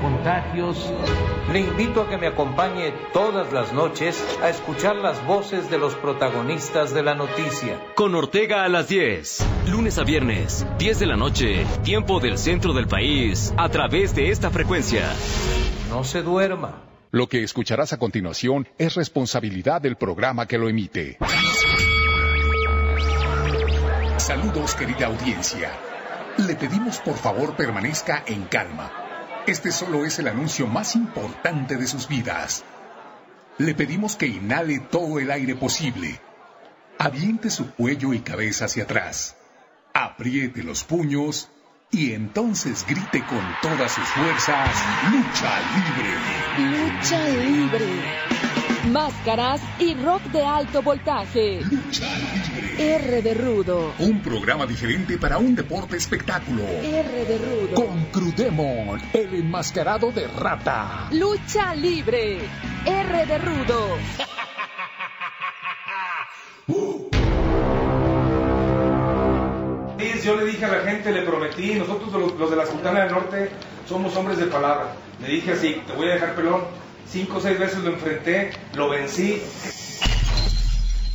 contagios. Le invito a que me acompañe todas las noches a escuchar las voces de los protagonistas de la noticia. Con Ortega a las 10, lunes a viernes, 10 de la noche, tiempo del centro del país, a través de esta frecuencia. No se duerma. Lo que escucharás a continuación es responsabilidad del programa que lo emite. Saludos querida audiencia. Le pedimos por favor permanezca en calma este solo es el anuncio más importante de sus vidas. Le pedimos que inhale todo el aire posible. Aviente su cuello y cabeza hacia atrás. Apriete los puños y entonces grite con todas sus fuerzas, lucha libre. Lucha libre. Máscaras y rock de alto voltaje. Lucha libre. R de Rudo. Un programa diferente para un deporte espectáculo. R de Rudo. Con Crudemon, el enmascarado de rata. Lucha libre. R de Rudo. Yo le dije a la gente, le prometí, nosotros los, de la Sultana del Norte somos hombres de palabra. Le dije así, te voy a dejar pelón, cinco o seis veces lo enfrenté, lo vencí.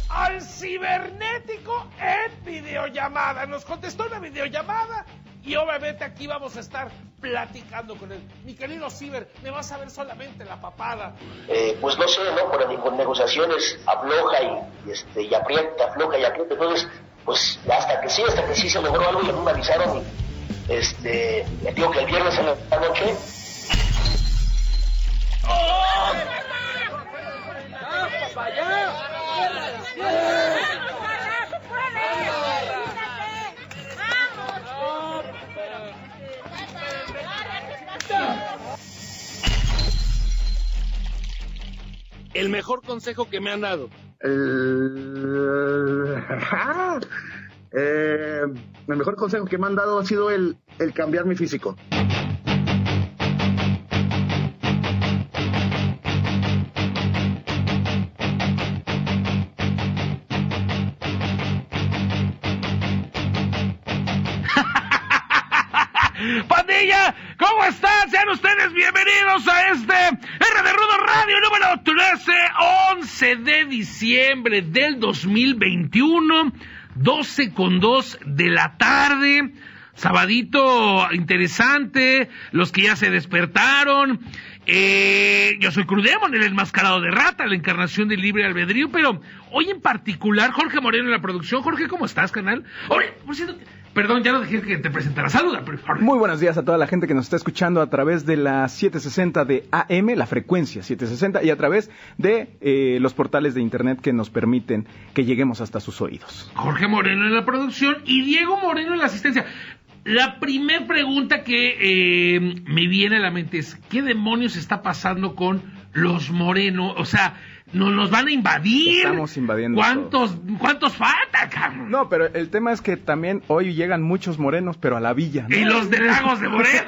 Al cibernético en videollamada. Nos contestó una videollamada y obviamente aquí vamos a estar platicando con él. Mi querido Ciber, me vas a ver solamente la papada. Eh, pues no sé, ¿no? Con, negociaciones afloja y, este, y aprieta, afloja y aprieta. Entonces, pues hasta que sí, hasta que sí se logró algo y me avisaron. Y, este, digo que el viernes en la noche el mejor consejo que me han dado. Eh, el mejor consejo que me han dado ha sido el, el cambiar mi físico. Diciembre del 2021, 12 con 2 de la tarde. Sabadito interesante, los que ya se despertaron. Eh, yo soy Crudemon, el enmascarado de rata, la encarnación del libre albedrío, pero hoy en particular, Jorge Moreno en la producción. Jorge, ¿cómo estás, canal? Por cierto, Perdón, ya no dejé que te presentara. Saluda, por favor. Muy buenos días a toda la gente que nos está escuchando a través de la 760 de AM, la frecuencia 760, y a través de eh, los portales de internet que nos permiten que lleguemos hasta sus oídos. Jorge Moreno en la producción y Diego Moreno en la asistencia. La primera pregunta que eh, me viene a la mente es, ¿qué demonios está pasando con los Moreno? O sea, nos los van a invadir. Estamos invadiendo. ¿Cuántos, ¿cuántos faltan, cabrón? No, pero el tema es que también hoy llegan muchos morenos, pero a la villa. Y los de Lagos de Moreno.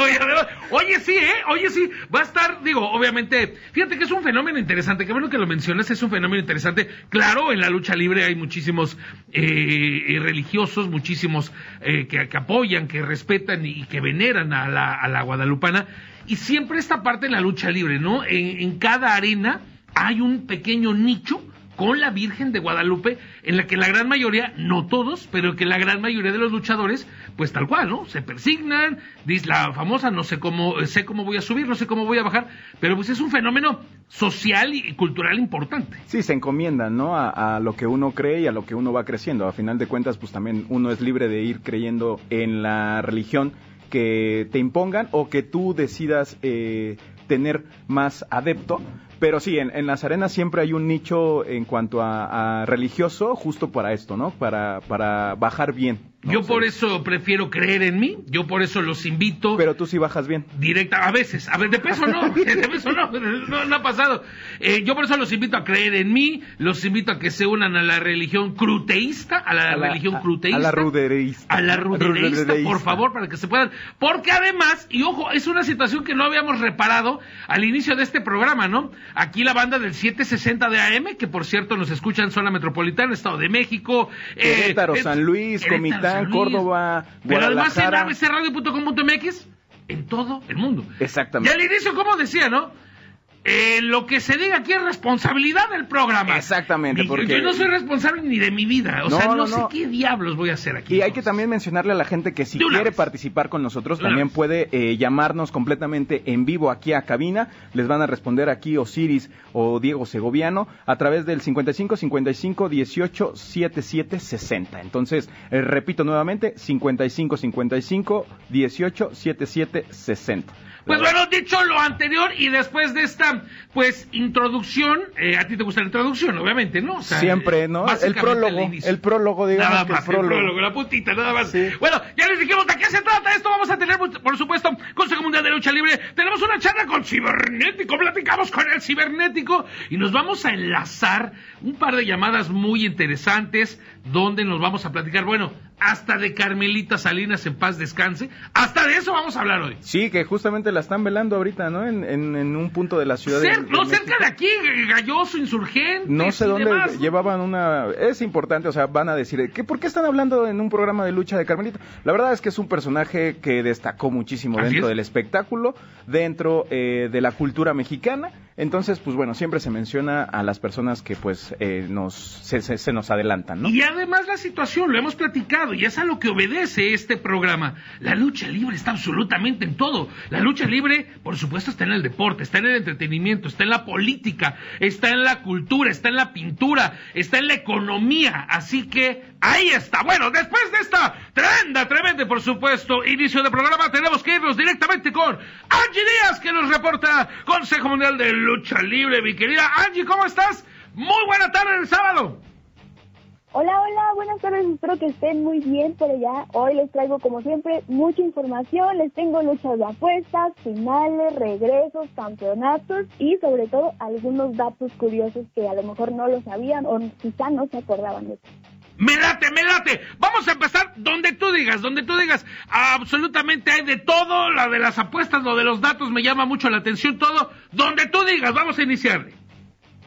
Oye, sí, ¿eh? Oye, sí. Va a estar, digo, obviamente, fíjate que es un fenómeno interesante. Qué bueno que lo mencionas, es un fenómeno interesante. Claro, en la lucha libre hay muchísimos eh, eh religiosos, muchísimos eh, que, apoyan, que respetan y que veneran a la, a la guadalupana. Y siempre esta parte en la lucha libre, ¿no? en cada arena hay un pequeño nicho con la Virgen de Guadalupe, en la que la gran mayoría, no todos, pero que la gran mayoría de los luchadores, pues tal cual, ¿no? Se persignan, dice la famosa, no sé cómo, sé cómo voy a subir, no sé cómo voy a bajar, pero pues es un fenómeno social y cultural importante. Sí, se encomiendan, ¿no? A, lo que uno cree y a lo que uno va creciendo. A final de cuentas, pues también uno es libre de ir creyendo en la religión que te impongan o que tú decidas eh, tener más adepto. Pero sí, en, las arenas siempre hay un nicho en cuanto a, a, religioso justo para esto, ¿no? Para, para bajar bien. Yo por eso prefiero creer en mí, yo por eso los invito. Pero tú sí bajas bien. Directa, a veces, a ver, de peso no, de peso no, no, ha pasado. Eh, yo por eso los invito a creer en mí, los invito a que se unan a la religión cruteísta, a la, religión cruteísta. A la rudereísta. A la rudereísta, por favor, para que se puedan. Porque además, y ojo, es una situación que no habíamos reparado al inicio de este programa, ¿no? Aquí la banda del 760 de AM, que por cierto nos escuchan en zona metropolitana, Estado de México. Querétaro, eh, San Luis, Comitán. Córdoba, Pero además en abcradio.com.mx en todo el mundo. Exactamente. Y al inicio, como decía, ¿no? Eh, lo que se diga aquí es responsabilidad del programa. Exactamente, porque- Yo no soy responsable ni de mi vida. O No, sea, no, no, sé no. qué diablos voy a hacer aquí. Y hay que también mencionarle a la gente que si quiere vez. participar con nosotros, también puede eh, llamarnos completamente en vivo aquí a cabina. Les van a responder aquí Osiris o Diego Segoviano a través del 55 55 18 77 60. Entonces, eh, repito nuevamente, 55 55 18 77 60. Pues bueno, dicho lo anterior y después de esta, pues, introducción, eh, a ti te gusta la introducción, obviamente, ¿no? O sea, Siempre, ¿no? El prólogo, el prólogo, digamos Nada que más, el prólogo. el prólogo, la puntita, nada más. Sí. Bueno, ya les dijimos de qué se trata esto. Vamos a tener, por supuesto, Consejo Mundial de Lucha Libre. Tenemos una charla con Cibernético. Platicamos con el Cibernético y nos vamos a enlazar un par de llamadas muy interesantes donde nos vamos a platicar, bueno, hasta de Carmelita Salinas en paz descanse. Hasta de eso vamos a hablar hoy. Sí, que justamente la están velando ahorita, ¿no? En, en, en un punto de la ciudad de, Cer- de no, cerca de aquí, Galloso, Insurgente. No sé dónde llevaban una... Es importante, o sea, van a decir, ¿qué, ¿por qué están hablando en un programa de lucha de Carmelita? La verdad es que es un personaje que destacó muchísimo Así dentro es. del espectáculo, dentro eh, de la cultura mexicana. Entonces, pues bueno, siempre se menciona a las personas que pues eh, nos se, se- se nos adelantan, ¿no? Y además la situación, lo hemos platicado, y es a lo que obedece este programa. La lucha libre está absolutamente en todo. La lucha libre, por supuesto, está en el deporte, está en el entretenimiento, está en la política, está en la cultura, está en la pintura, está en la economía. Así que ahí está. Bueno, después de esta tremenda, tremenda, por supuesto, inicio de programa, tenemos que irnos directamente con Angie Díaz, que nos reporta Consejo Mundial de Lucha Libre. Mi querida Angie, ¿cómo estás? Muy buena tarde el sábado. Hola, hola, buenas tardes, espero que estén muy bien por allá. Hoy les traigo, como siempre, mucha información. Les tengo luchas de apuestas, finales, regresos, campeonatos y, sobre todo, algunos datos curiosos que a lo mejor no lo sabían o quizá no se acordaban de eso. Me late, me late. Vamos a empezar donde tú digas, donde tú digas. Absolutamente hay de todo, la de las apuestas, lo de los datos me llama mucho la atención, todo. Donde tú digas, vamos a iniciarle.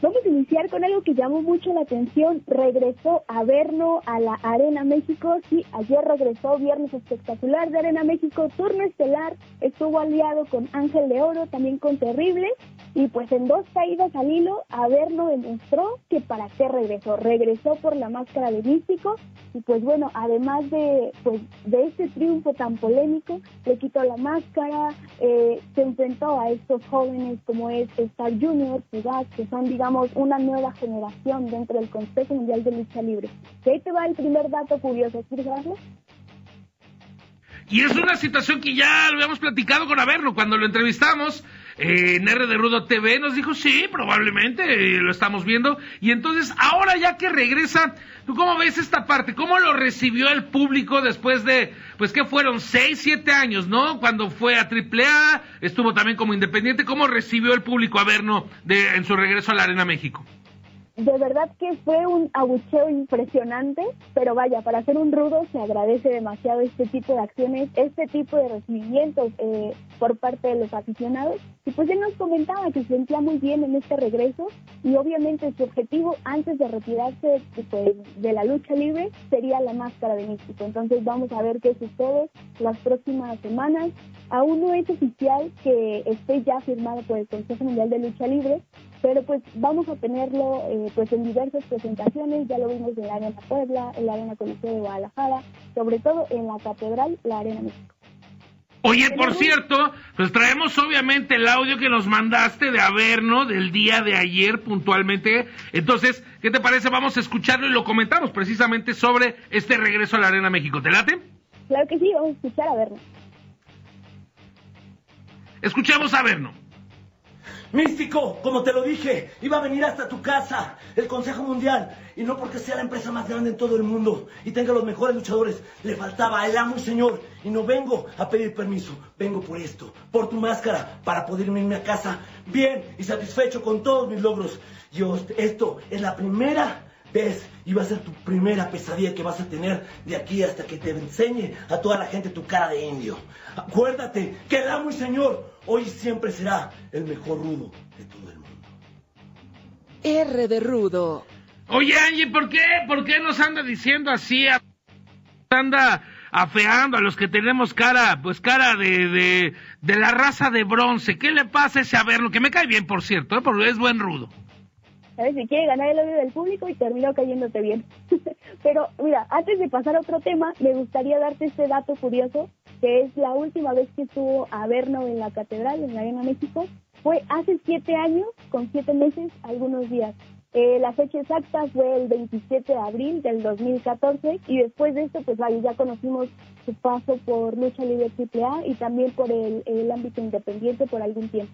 Vamos a iniciar con algo que llamó mucho la atención. Regresó a verlo a la Arena México. Sí, ayer regresó Viernes Espectacular de Arena México. Turno estelar. Estuvo aliado con Ángel de Oro, también con Terrible. Y pues en dos caídas al hilo, a verlo demostró que para qué regresó. Regresó por la máscara de Místico. Y pues bueno, además de, pues, de este triunfo tan polémico, le quitó la máscara, eh, se enfrentó a estos jóvenes como es Star Junior, Ciudad, que son, digamos, una nueva generación dentro del Consejo Mundial de Lucha Libre. Que ahí te va el primer dato curioso, ¿quieres saberlo? Y es una situación que ya lo habíamos platicado con Averno cuando lo entrevistamos. Eh, en R de Rudo TV nos dijo, sí, probablemente lo estamos viendo. Y entonces, ahora ya que regresa, ¿tú cómo ves esta parte? ¿Cómo lo recibió el público después de, pues que fueron seis, siete años, ¿no? Cuando fue a AAA, estuvo también como independiente. ¿Cómo recibió el público a Averno de, en su regreso a la Arena México? De verdad que fue un abucheo impresionante, pero vaya, para ser un rudo se agradece demasiado este tipo de acciones, este tipo de recibimientos eh, por parte de los aficionados. Y pues él nos comentaba que se sentía muy bien en este regreso y obviamente su objetivo antes de retirarse pues, de la lucha libre sería la máscara de místico. Entonces vamos a ver qué sucede las próximas semanas. Aún no es oficial que esté ya firmado por el Consejo Mundial de Lucha Libre, pero pues vamos a tenerlo eh, pues en diversas presentaciones, ya lo vimos en la Arena Puebla, en la Arena Coliseo de Guadalajara, sobre todo en la Catedral, la Arena México. Oye, por cierto, pues traemos obviamente el audio que nos mandaste de Averno del día de ayer puntualmente. Entonces, ¿qué te parece? Vamos a escucharlo y lo comentamos precisamente sobre este regreso a la Arena México. ¿Te late? Claro que sí, vamos a escuchar a vernos. Escuchemos a Averno. Místico, como te lo dije, iba a venir hasta tu casa, el Consejo Mundial, y no porque sea la empresa más grande en todo el mundo y tenga los mejores luchadores, le faltaba el amo y señor, y no vengo a pedir permiso, vengo por esto, por tu máscara, para poder irme a casa bien y satisfecho con todos mis logros. Y os- esto es la primera vez y va a ser tu primera pesadilla que vas a tener de aquí hasta que te enseñe a toda la gente tu cara de indio. Acuérdate que el amo y señor hoy siempre será el mejor rudo de todo el mundo. R de Rudo. Oye, Angie, ¿por qué? ¿Por qué nos anda diciendo así? Anda afeando a los que tenemos cara, pues cara de, de, de la raza de bronce. ¿Qué le pasa a ese Averno? Que me cae bien, por cierto, ¿eh? porque es buen rudo. Ver si quiere ganar el odio del público y terminó cayéndote bien. Pero mira, antes de pasar a otro tema, me gustaría darte este dato curioso, que es la última vez que estuvo Averno en la catedral, en la Arena México, fue hace siete años, con siete meses, algunos días. Eh, la fecha exacta fue el 27 de abril del 2014 y después de esto, pues ya conocimos su paso por Lucha Libre AAA y también por el, el ámbito independiente por algún tiempo.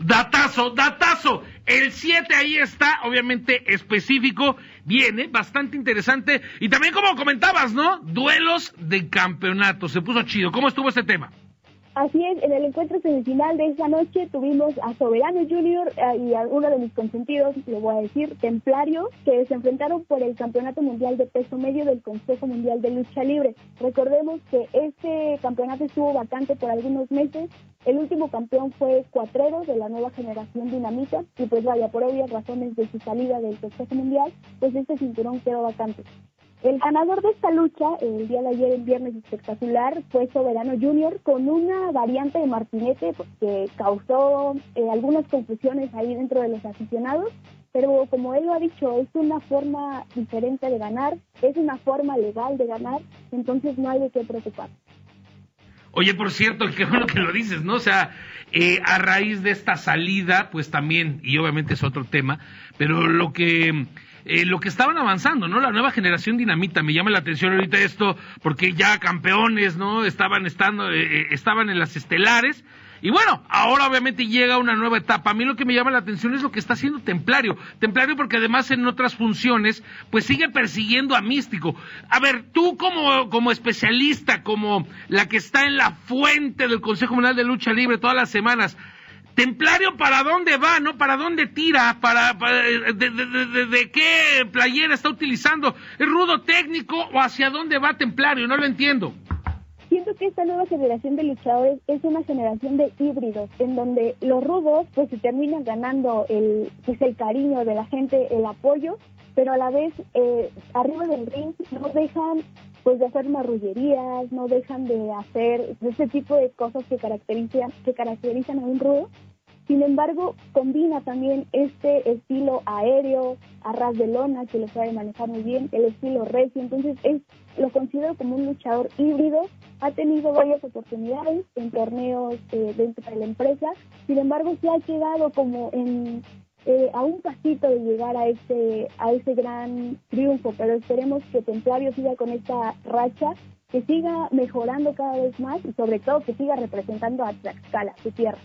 Datazo, datazo. El 7 ahí está, obviamente específico, viene, bastante interesante. Y también como comentabas, ¿no? Duelos de campeonato. Se puso chido. ¿Cómo estuvo ese tema? Así es, en el encuentro semifinal de esa noche tuvimos a Soberano Junior eh, y a uno de mis consentidos, lo voy a decir, Templario, que se enfrentaron por el Campeonato Mundial de Peso Medio del Consejo Mundial de Lucha Libre. Recordemos que este campeonato estuvo vacante por algunos meses. El último campeón fue Cuatrero de la nueva generación Dinamita y pues vaya, por obvias razones de su salida del Consejo Mundial, pues este cinturón quedó vacante. El ganador de esta lucha, el día de ayer, en viernes espectacular, fue Soberano Junior con una variante de martinete pues, que causó eh, algunas confusiones ahí dentro de los aficionados, pero como él lo ha dicho, es una forma diferente de ganar, es una forma legal de ganar, entonces no hay de qué preocupar. Oye, por cierto, qué bueno que lo dices, ¿no? O sea, eh, a raíz de esta salida, pues también, y obviamente es otro tema, pero lo que eh, lo que estaban avanzando, ¿no? La nueva generación dinamita, me llama la atención ahorita esto, porque ya campeones, ¿no? Estaban estando, eh, eh, estaban en las estelares. Y bueno, ahora obviamente llega una nueva etapa. A mí lo que me llama la atención es lo que está haciendo Templario. Templario porque además en otras funciones, pues sigue persiguiendo a Místico. A ver, tú como, como especialista, como la que está en la fuente del Consejo Mundial de Lucha Libre todas las semanas, Templario, ¿para dónde va? ¿No? ¿Para dónde tira? ¿Para, de, qué playera está utilizando? ¿Es rudo técnico o hacia dónde va Templario? No lo entiendo. Siento que esta nueva generación de luchadores es una generación de híbridos, en donde los rudos pues se terminan ganando el, pues, el cariño de la gente, el apoyo, pero a la vez eh, arriba del ring no dejan pues de hacer marrullerías, no dejan de hacer ese tipo de cosas que caracterizan a un rudo sin embargo, combina también este estilo aéreo, a ras de lona, que lo sabe manejar muy bien, el estilo recio. Entonces, es, lo considero como un luchador híbrido. Ha tenido varias oportunidades en torneos eh, dentro de la empresa. Sin embargo, se ha quedado como en, eh, a un pasito de llegar a ese, a ese gran triunfo. Pero esperemos que Templario siga con esta racha que siga mejorando cada vez más y sobre todo que siga representando a Tlaxcala, su tierra.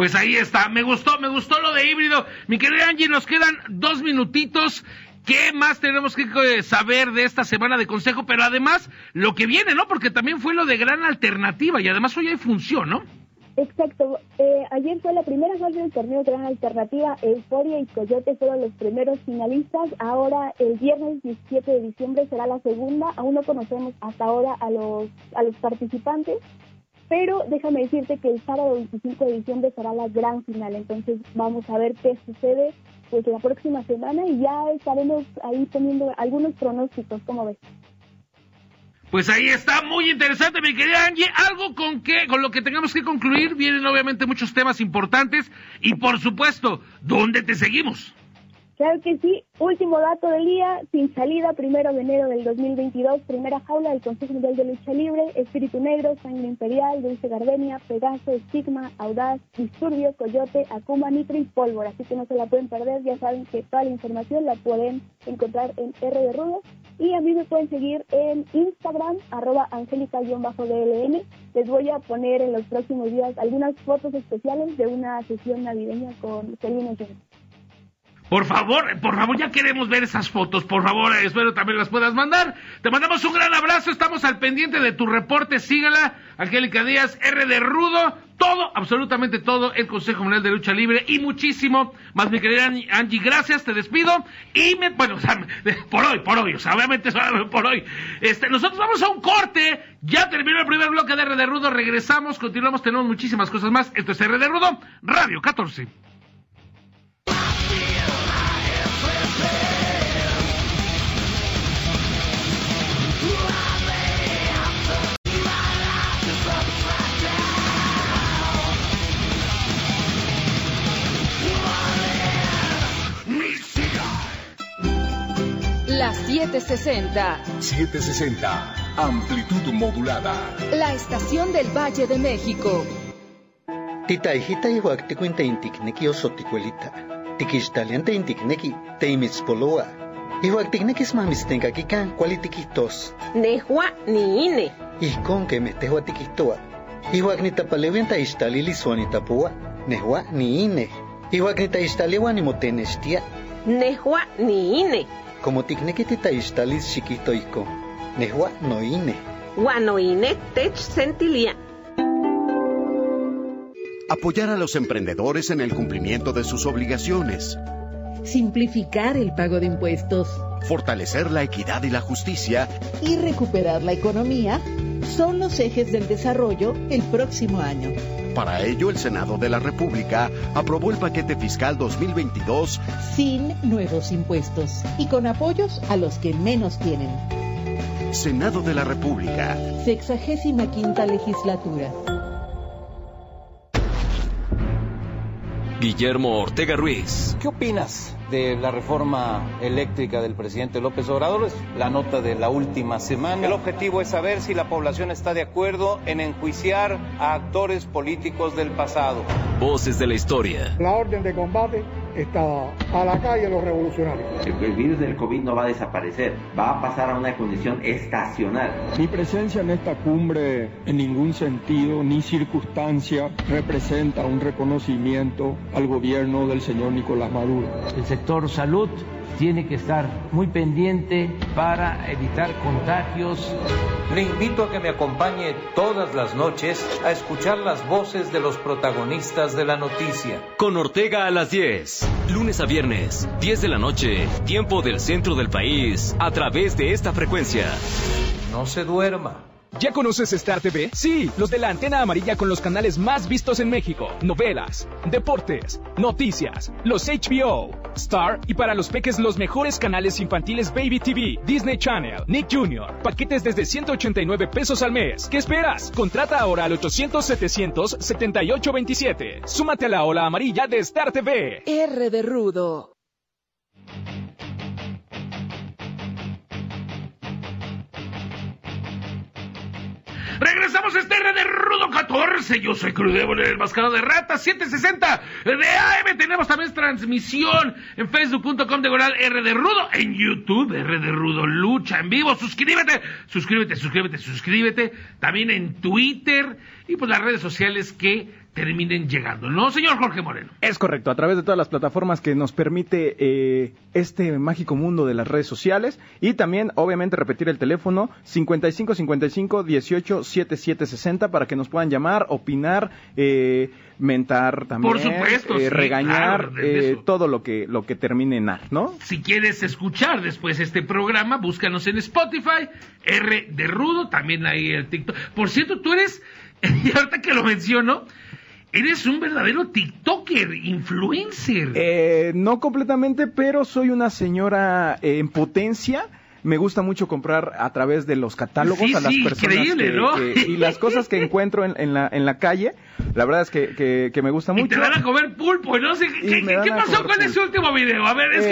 Pues ahí está. Me gustó, me gustó lo de híbrido. Mi querida Angie, nos quedan dos minutitos. ¿Qué más tenemos que saber de esta semana de consejo? Pero además, lo que viene, ¿no? Porque también fue lo de gran alternativa y además hoy hay función, ¿no? Exacto. Eh, ayer fue la primera fase del torneo Gran Alternativa. Euforia y Coyote fueron los primeros finalistas. Ahora, el viernes 17 de diciembre será la segunda. Aún no conocemos hasta ahora a los, a los participantes. Pero déjame decirte que el sábado 25 de diciembre será la gran final, entonces vamos a ver qué sucede pues la próxima semana y ya estaremos ahí poniendo algunos pronósticos, ¿cómo ves? Pues ahí está, muy interesante, mi querida Angie. Algo con que, con lo que tengamos que concluir, vienen obviamente muchos temas importantes y por supuesto, ¿dónde te seguimos? Claro que sí. Último dato del día, sin salida, primero de enero del 2022, primera jaula del Consejo Mundial de Lucha Libre, Espíritu Negro, Sangre Imperial, Dulce Gardenia, Pegaso, Estigma, Audaz, Disturbio, Coyote, Akuma, Nitro y Pólvora. Así que no se la pueden perder, ya saben que toda la información la pueden encontrar en R de Rudo. Y a mí me pueden seguir en Instagram, arroba angélica-dlm. Les voy a poner en los próximos días algunas fotos especiales de una sesión navideña con Celina Jones. Por favor, por favor, ya queremos ver esas fotos. Por favor, espero también las puedas mandar. Te mandamos un gran abrazo. Estamos al pendiente de tu reporte. Sígala, Angélica Díaz, R de Rudo. Todo, absolutamente todo, el Consejo Mundial de Lucha Libre y muchísimo más, mi querida Angie. Gracias, te despido. Y me, bueno, o sea, por hoy, por hoy, o sea, obviamente por hoy. Este, nosotros vamos a un corte. Ya terminó el primer bloque de R de Rudo. Regresamos, continuamos, tenemos muchísimas cosas más. Esto es R de Rudo, Radio 14. 760. 760. Amplitud modulada. La estación del Valle de México. Tita hijita igual te cuenta intikneki o soticuelita. Tikistaliante intikneki te imitzpoloa. Igual tiknekis mamis tenga kikan cuali tikitos. Nehua ni ine. Ijkon que me tejo tikistoa. Igual ni tapalevienta istalili suani tapua. Nehua ni ine. Igual ni taistalewa ni motenestia. Nehua ni ine. Como tikneki titaistalis chiquito iko. Nehua no ine. Guano ine tech sentilia. Apoyar a los emprendedores en el cumplimiento de sus obligaciones. Simplificar el pago de impuestos. Fortalecer la equidad y la justicia. Y recuperar la economía son los ejes del desarrollo el próximo año. Para ello, el Senado de la República aprobó el paquete fiscal 2022 sin nuevos impuestos y con apoyos a los que menos tienen. Senado de la República. Sexagésima quinta legislatura. Guillermo Ortega Ruiz. ¿Qué opinas de la reforma eléctrica del presidente López Obrador? Es la nota de la última semana. El objetivo es saber si la población está de acuerdo en enjuiciar a actores políticos del pasado. Voces de la historia. La orden de combate está a la calle los revolucionarios. El virus del COVID no va a desaparecer, va a pasar a una condición estacional. Mi presencia en esta cumbre en ningún sentido ni circunstancia representa un reconocimiento al gobierno del señor Nicolás Maduro. El sector salud tiene que estar muy pendiente para evitar contagios. Le invito a que me acompañe todas las noches a escuchar las voces de los protagonistas de la noticia. Con Ortega a las 10, lunes a viernes, 10 de la noche, tiempo del centro del país, a través de esta frecuencia. No se duerma. ¿Ya conoces Star TV? Sí, los de la antena amarilla con los canales más vistos en México. Novelas, deportes, noticias, los HBO, Star y para los peques los mejores canales infantiles Baby TV, Disney Channel, Nick Jr. Paquetes desde 189 pesos al mes. ¿Qué esperas? Contrata ahora al 800-700-7827. Súmate a la ola amarilla de Star TV. R de Rudo. Regresamos a este de Rudo 14. Yo soy Crudébol, el mascarado de rata 760 de AM. Tenemos también transmisión en facebook.com de Goral R de Rudo. En YouTube, R de Rudo Lucha en vivo. Suscríbete, suscríbete, suscríbete, suscríbete. También en Twitter y pues las redes sociales que terminen llegando, ¿no, señor Jorge Moreno? Es correcto, a través de todas las plataformas que nos permite eh, este mágico mundo de las redes sociales y también, obviamente, repetir el teléfono 55 55 18 77 60 para que nos puedan llamar, opinar, eh, mentar también, Por supuesto, eh, sí, regañar, claro, eh, todo lo que lo que termine en ar, ¿no? Si quieres escuchar después este programa, búscanos en Spotify, R de Rudo, también ahí el TikTok. Por cierto, tú eres, y ahorita que lo menciono, eres un verdadero TikToker, influencer. Eh, no completamente, pero soy una señora eh, en potencia. Me gusta mucho comprar a través de los catálogos Sí, a las sí, personas increíble, que- ¿no? que- y las cosas que encuentro en, en la, en la calle. La verdad es que, que- que me gusta Y mucho. te van a comer pulpo, no sé, ¿qué, Y pasó con ese último video? A ver, es Eh,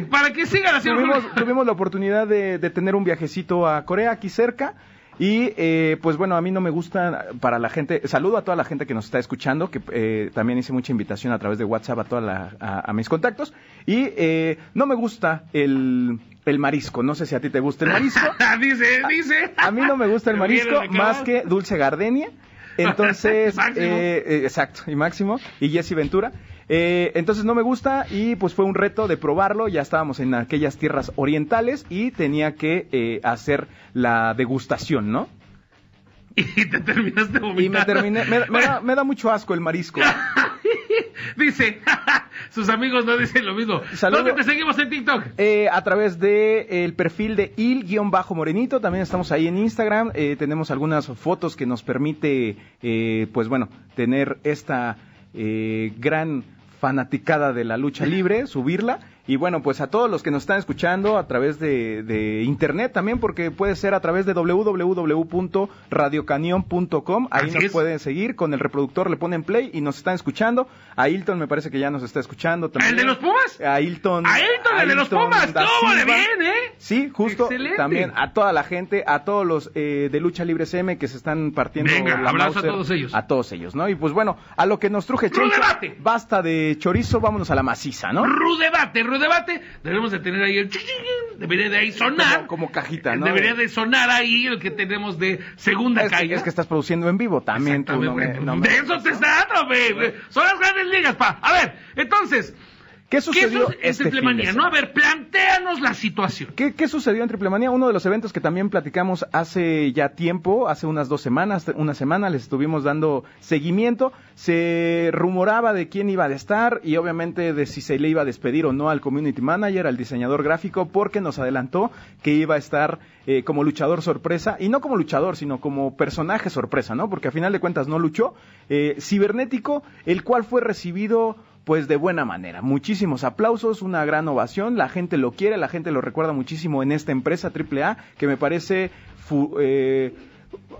que, para que sigan así, tuvimos, tuvimos la oportunidad de, de tener un viajecito a Corea aquí cerca. Y eh, pues bueno, a mí no me gusta para la gente, saludo a toda la gente que nos está escuchando, que eh, también hice mucha invitación a través de WhatsApp a, toda la, a, a mis contactos. Y eh, no me gusta el, el marisco, no sé si a ti te gusta el marisco. dice, dice. A mí no me gusta el marisco más que Dulce Gardenia. Entonces, eh, eh, exacto, y Máximo, y Jesse Ventura. Eh, entonces no me gusta y pues fue un reto de probarlo. Ya estábamos en aquellas tierras orientales y tenía que eh, hacer la degustación, ¿no? Y te terminaste vomitando. Y me terminé, me, me da, me da mucho asco el marisco. Dice, sus amigos no dicen lo mismo. Saludo. ¿Dónde te seguimos en TikTok? Eh, a través de eh, el perfil de il-morenito, también estamos ahí en Instagram, eh, tenemos algunas fotos que nos permite, eh, pues bueno, tener esta eh, gran fanaticada de la lucha libre, subirla, Y bueno, pues a todos los que nos están escuchando a través de, de internet también, porque puede ser a través de www.radiocanion.com. Ahí Así nos es. pueden seguir, con el reproductor le ponen play y nos están escuchando. A Hilton me parece que ya nos está escuchando también. ¿El de los Pumas? A Hilton. A Hilton, el de los Pumas. ¡Cómo le bien, eh! Sí, justo. Excelente. También a toda la gente, a todos los eh, de Lucha Libre CM que se están partiendo Venga, la abrazo a Mauser. todos ellos. A todos ellos, ¿no? Y pues bueno, a lo que nos truje Chencho, basta de chorizo, vámonos a la maciza, ¿no? Rudebate, rudebate. Debemos de tener ahí el debería de ahí sonar. Como, como cajita, ¿no? Debería de sonar ahí el que tenemos de segunda es, calle. es que estás produciendo en vivo también tú, no me- no me- De eso te está dando, baby. Son las grandes ligas, pa. A ver, entonces. ¿Qué sucedió su- en este Triplemanía? No, a ver, planteanos la situación. ¿Qué, qué sucedió en Triplemanía? Uno de los eventos que también platicamos hace ya tiempo, hace unas dos semanas, una semana, les estuvimos dando seguimiento. Se rumoraba de quién iba a estar y obviamente de si se le iba a despedir o no al community manager, al diseñador gráfico, porque nos adelantó que iba a estar eh, como luchador sorpresa, y no como luchador, sino como personaje sorpresa, ¿no? Porque a final de cuentas no luchó. Eh, cibernético, el cual fue recibido pues de buena manera. Muchísimos aplausos, una gran ovación, la gente lo quiere, la gente lo recuerda muchísimo en esta empresa AAA, que me parece fu- eh,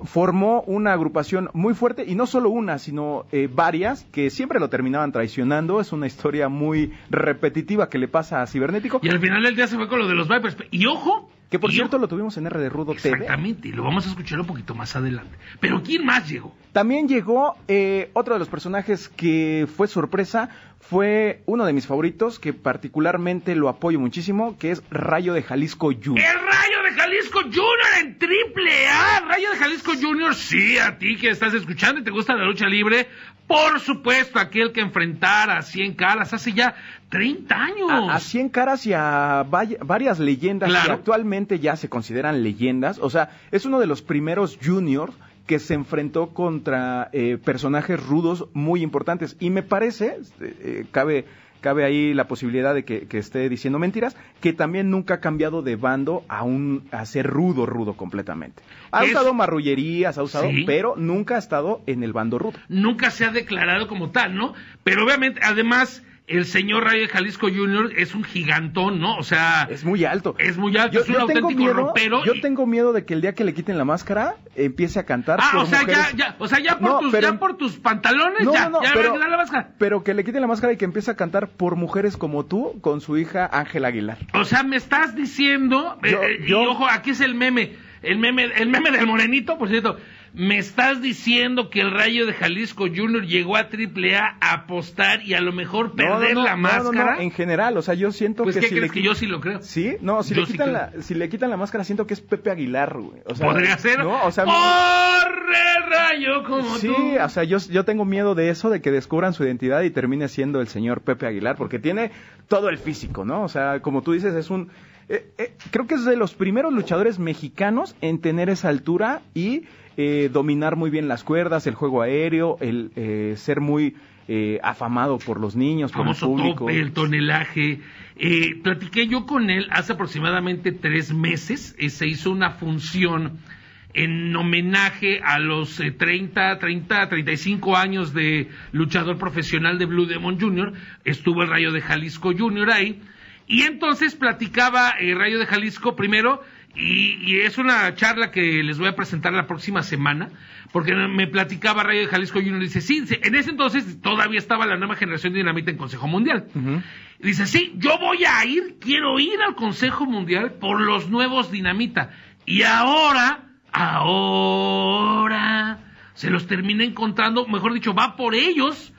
formó una agrupación muy fuerte, y no solo una, sino eh, varias, que siempre lo terminaban traicionando. Es una historia muy repetitiva que le pasa a Cibernético. Y al final del día se fue con lo de los Vipers. Y ojo. Que por cierto lo tuvimos en R de Rudo TV. Exactamente, y lo vamos a escuchar un poquito más adelante. Pero ¿quién más llegó? También llegó eh, otro de los personajes que fue sorpresa, fue uno de mis favoritos, que particularmente lo apoyo muchísimo, que es Rayo de Jalisco Junior. El Rayo de Jalisco Junior en triple A. Rayo de Jalisco Junior, sí, a ti que estás escuchando y te gusta la lucha libre. Por supuesto, aquel que enfrentara a 100 caras hace ya 30 años. A, a 100 caras y a vaya- varias leyendas que actualmente ya se consideran leyendas. O sea, es uno de los primeros juniors que se enfrentó contra eh, personajes rudos muy importantes. Y me parece, eh, eh, cabe, cabe ahí la posibilidad de que, que esté diciendo mentiras, que también nunca ha cambiado de bando a, un, a ser rudo, rudo completamente. Ha Es- usado marrullerías, ha usado, Sí. pero nunca ha estado en el bando rudo. Nunca se ha declarado como tal, ¿no? Pero obviamente, además, el señor Rayo de Jalisco Junior es un gigantón, ¿no? O sea... Es muy alto. Es muy alto, Yo, es un yo tengo auténtico miedo, ropero. yo y- tengo miedo de que el día que le quiten la máscara empiece a cantar. Ah, por o sea, mujeres. ya, ya, o sea, ya por, No, tus, pero- ya por tus pantalones, No, ya, no, ya pero, le la máscara. pero que le quiten la máscara y que empiece a cantar por mujeres como tú con su hija Ángela Aguilar. O sea, me estás diciendo, eh, Yo- eh, yo- y ojo, aquí es el meme, el meme, el meme del morenito, por cierto. Me estás diciendo que el Rayo de Jalisco Junior llegó a Triple A a apostar y a lo mejor perder no, no, la no, no, no, máscara. en general, o sea, yo siento Pues, que ¿qué si crees le que yo sí lo creo? Sí, no, si Yo le sí quitan creo. la si le quitan la máscara siento que es Pepe Aguilar, güey. O sea, Podría ser. ¿no? O sea, ¡Corre, Rayo, como Sí, tú! o sea, yo, yo tengo miedo de eso, de que descubran su identidad y termine siendo el señor Pepe Aguilar, porque tiene todo el físico, ¿no? O sea, como tú dices, es un... eh, eh, creo que es de los primeros luchadores mexicanos en tener esa altura y eh, dominar muy bien las cuerdas, el juego aéreo, el eh, ser muy eh, afamado por los niños, por el famoso público. tope, el tonelaje. Eh, platiqué yo con él hace aproximadamente tres meses. eh, se hizo una función en homenaje a los eh, 30, 30, 35 años de luchador profesional de Blue Demon Jr. Estuvo el Rayo de Jalisco Jr. ahí. Y entonces platicaba el Rayo de Jalisco primero, y, y es una charla que les voy a presentar la próxima semana, porque me platicaba Rayo de Jalisco Jr. Dice, sí, en ese entonces todavía estaba la nueva generación de Dinamita en Consejo Mundial. Dice, sí, yo voy a ir, quiero ir al Consejo Mundial por los nuevos Dinamita. Y ahora, ahora, se los termina encontrando, mejor dicho, va por ellos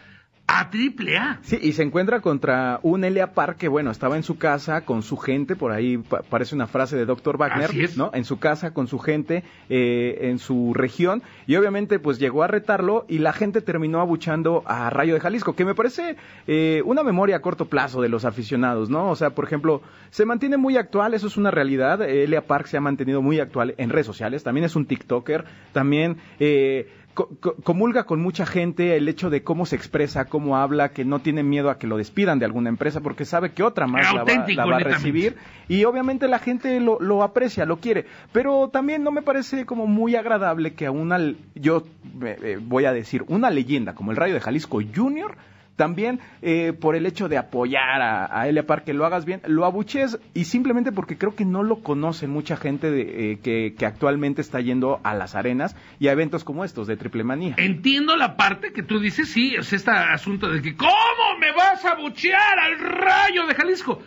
a Triple A. Sí, y se encuentra contra un Elia Park que, bueno, estaba en su casa con su gente, por ahí pa- parece una frase de Dr. Wagner, Así es. ¿no? En su casa, con su gente, eh, en su región, y obviamente, pues llegó a retarlo y la gente terminó abuchando a Rayo de Jalisco, que me parece eh, una memoria a corto plazo de los aficionados, ¿no? O sea, por ejemplo, se mantiene muy actual, eso es una realidad. Elia Park se ha mantenido muy actual en redes sociales, también es un TikToker, también. Eh, co- co- comulga con mucha gente el hecho de cómo se expresa, cómo habla, que no tiene miedo a que lo despidan de alguna empresa porque sabe que otra más la va, la va a recibir y obviamente la gente lo, lo aprecia, lo quiere, pero también no me parece como muy agradable que a una, yo eh, eh, voy a decir, una leyenda como el Rayo de Jalisco Junior también eh, por el hecho de apoyar a, a Elia Park, que lo hagas bien, lo abuchees y simplemente porque creo que no lo conocen mucha gente de, eh, que, que actualmente está yendo a las arenas y a eventos como estos de Triple Manía. Entiendo la parte que tú dices, sí, es este asunto de que ¿cómo me vas a buchear al rayo de Jalisco?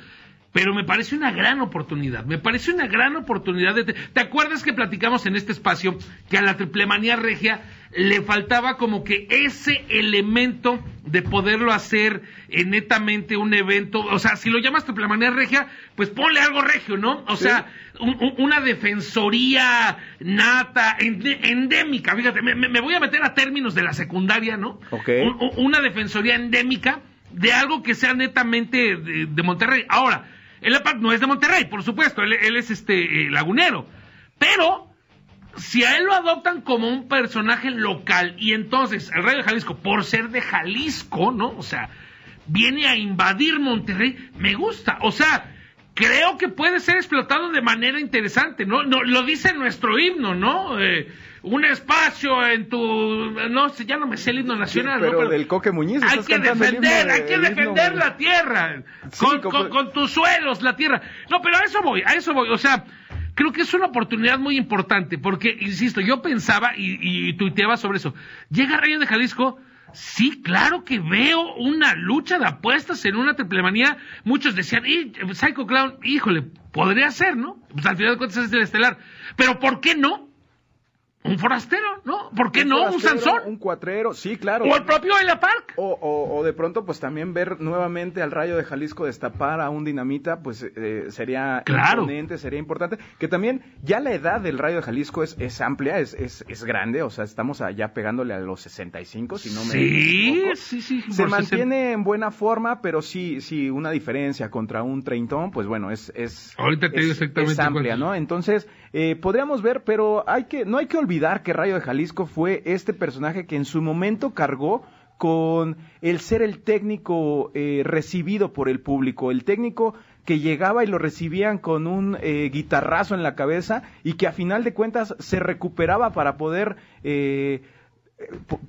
Pero me parece una gran oportunidad, me parece una gran oportunidad. De ¿Te acuerdas que platicamos en este espacio que a la triplemanía regia le faltaba como que ese elemento de poderlo hacer netamente un evento? O sea, si lo llamas triplemanía regia, pues ponle algo regio, ¿no? O sea, un- un- una defensoría nata, endémica, fíjate, me, me- voy a meter a términos de la secundaria, ¿no? Un- una defensoría endémica de algo que sea netamente de, de Monterrey. Ahora, el APAC no es de Monterrey, por supuesto, él, él es este eh, lagunero, pero si a él lo adoptan como un personaje local y entonces el Rayo de Jalisco, por ser de Jalisco, ¿no? O sea, viene a invadir Monterrey, me gusta, o sea, creo que puede ser explotado de manera interesante, ¿no? no lo dice nuestro himno, ¿no? Eh, un espacio en tu, no sé, ya no me sé el himno nacional, ¿no? pero del Coque Muñiz. Hay que defender, de- hay que himno defender de- la tierra. Sí, con, como- con- con tus suelos, la tierra. No, pero a eso voy, a eso voy. O sea, creo que es una oportunidad muy importante, porque, insisto, yo pensaba y, y tuiteaba sobre eso. Llega Rayo de Jalisco. Sí, claro que veo una lucha de apuestas en una triplemanía. Muchos decían, y Psycho Clown, híjole, podría ser, ¿no? Pues al final de cuentas es el estelar. Pero ¿por qué no? Un forastero, ¿no? ¿Por qué Un no? Un Sansón. Un cuatrero, sí, claro. O el propio Elia Park. O, o- o de pronto, pues también ver nuevamente al Rayo de Jalisco destapar a un dinamita, pues eh, sería Claro. imponente, sería importante. Que también ya la edad del Rayo de Jalisco es, es amplia, es, es, es grande, o sea, estamos allá pegándole a los 65, si no me Sí, equivoco. sí, sí. Se mantiene en buena forma, pero sí, sí, una diferencia contra un treintón, pues bueno, es, es, Ahorita te digo exactamente es amplia. ¿no? Entonces, eh, podríamos ver, pero hay que, no hay que olvidar que Rayo de Jalisco fue este personaje que en su momento cargó con el ser el técnico eh, recibido por el público, el técnico que llegaba y lo recibían con un eh, guitarrazo en la cabeza y que a final de cuentas se recuperaba para poder eh,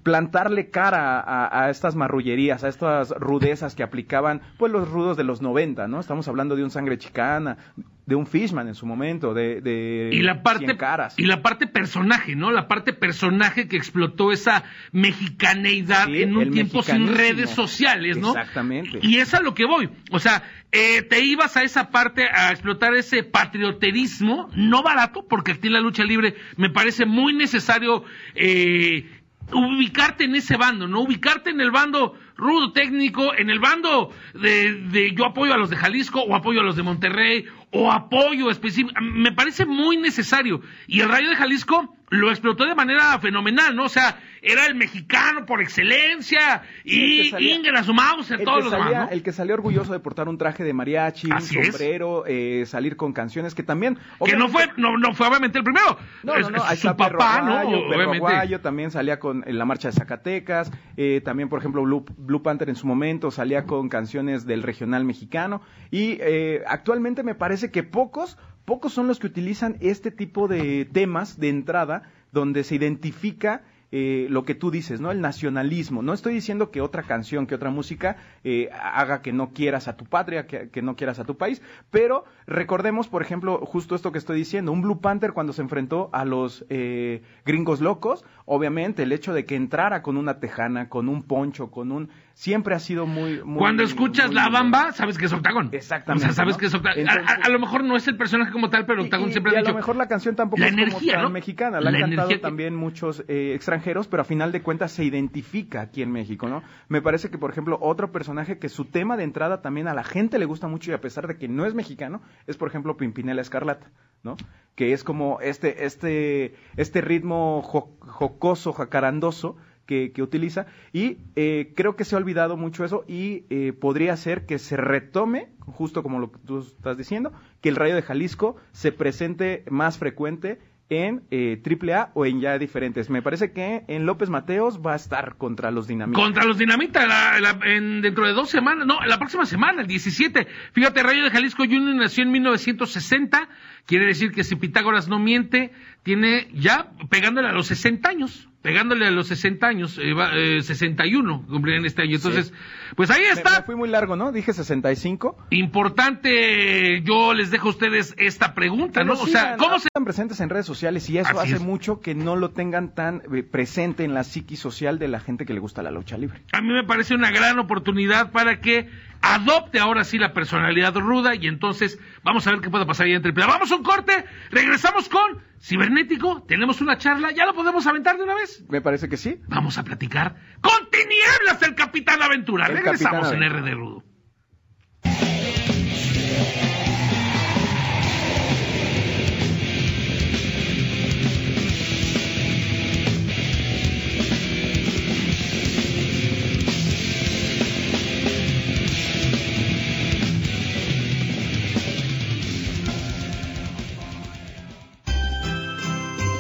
plantarle cara a, a estas marrullerías, a estas rudezas que aplicaban pues los rudos de los 90, ¿no? Estamos hablando de un sangre chicana, de un Fishman en su momento, de, de y la parte Cien caras. y la parte personaje, ¿no? La parte personaje que explotó esa mexicaneidad Sí, en un tiempo sin redes sociales, ¿no? Exactamente. Y es a lo que voy. O sea, eh, te ibas a esa parte a explotar ese patrioterismo, no barato, porque aquí en la lucha libre me parece muy necesario eh, ubicarte en ese bando, ¿no? Ubicarte en el bando rudo técnico, en el bando de, de yo apoyo a los de Jalisco o apoyo a los de Monterrey o apoyo específico. Me parece muy necesario. Y el Rayo de Jalisco lo explotó de manera fenomenal, ¿no? O sea, era el mexicano por excelencia y que salía- Ingrid su Mauser, El todos los salía, demás, ¿no? el que salió orgulloso de portar un traje de mariachi, Así un sombrero, eh, salir con canciones que también... Que no fue, no, no fue obviamente el primero. No, Es- no, no, es ahí su papá, ¿no? Aguayo, Obviamente. Aguayo también salía con en la marcha de Zacatecas, eh, también por ejemplo Blue, Blue Panther en su momento salía con canciones del regional mexicano y eh, actualmente me parece que pocos, pocos son los que utilizan este tipo de temas de entrada donde se identifica eh, lo que tú dices, ¿no? El nacionalismo. No estoy diciendo que otra canción, que otra música eh, haga que no quieras a tu patria, que, que no quieras a tu país, pero recordemos, por ejemplo, justo esto que estoy diciendo, un Blue Panther cuando se enfrentó a los eh, gringos locos, obviamente el hecho de que entrara con una tejana, con un poncho, con un... Siempre ha sido muy... muy Cuando escuchas muy la bamba, sabes que es Octagón. Exactamente, O sea, sabes ¿no? que es Octagón. A- Entonces- a, a lo mejor no es el personaje como tal, pero Octagón Y- siempre y ha a dicho. lo mejor la canción tampoco la es energía, como tan ¿no? mexicana, la, La han cantado que- también muchos eh, extranjeros, pero a final de cuentas se identifica aquí en México, ¿no? Me parece que, por ejemplo, otro personaje que su tema de entrada también a la gente le gusta mucho y a pesar de que no es mexicano, es, por ejemplo, Pimpinela Escarlata, ¿no? Que es como este, este, este ritmo jo- jocoso, jacarandoso, que, que utiliza y eh, creo que se ha olvidado mucho eso y eh, podría ser que se retome, justo como lo que tú estás diciendo, que el Rayo de Jalisco se presente más frecuente en eh, AAA o en ya diferentes. Me parece que en López Mateos va a estar contra los Dinamitas. Contra los Dinamita la- la- en- dentro de dos semanas, no, la próxima semana, el 17. Fíjate, Rayo de Jalisco Junior nació en 1960, quiere decir que si Pitágoras no miente, tiene ya pegándole a los 60 años. Pegándole a los 60 años, eh, va, eh, 61 cumplirán este año. Entonces, pues ahí Me- está. me fui muy largo, ¿no? Dije 65. Importante, yo les dejo a ustedes esta pregunta, ¿no? O sea, ¿cómo se están presentes en redes sociales y eso Así hace es. mucho que no lo tengan tan eh, presente en la psiqui social de la gente que le gusta la lucha libre. a mí me parece una gran oportunidad para que adopte ahora sí la personalidad ruda y entonces vamos a ver qué puede pasar ahí en Triple. Vamos a un corte, regresamos con Cibernético, tenemos una charla, ¿ya lo podemos aventar de una vez? Me parece que sí. Vamos a platicar con Tinieblas, el Capitán Aventura. El Regresamos Capitán en Aventura. RD Rudo.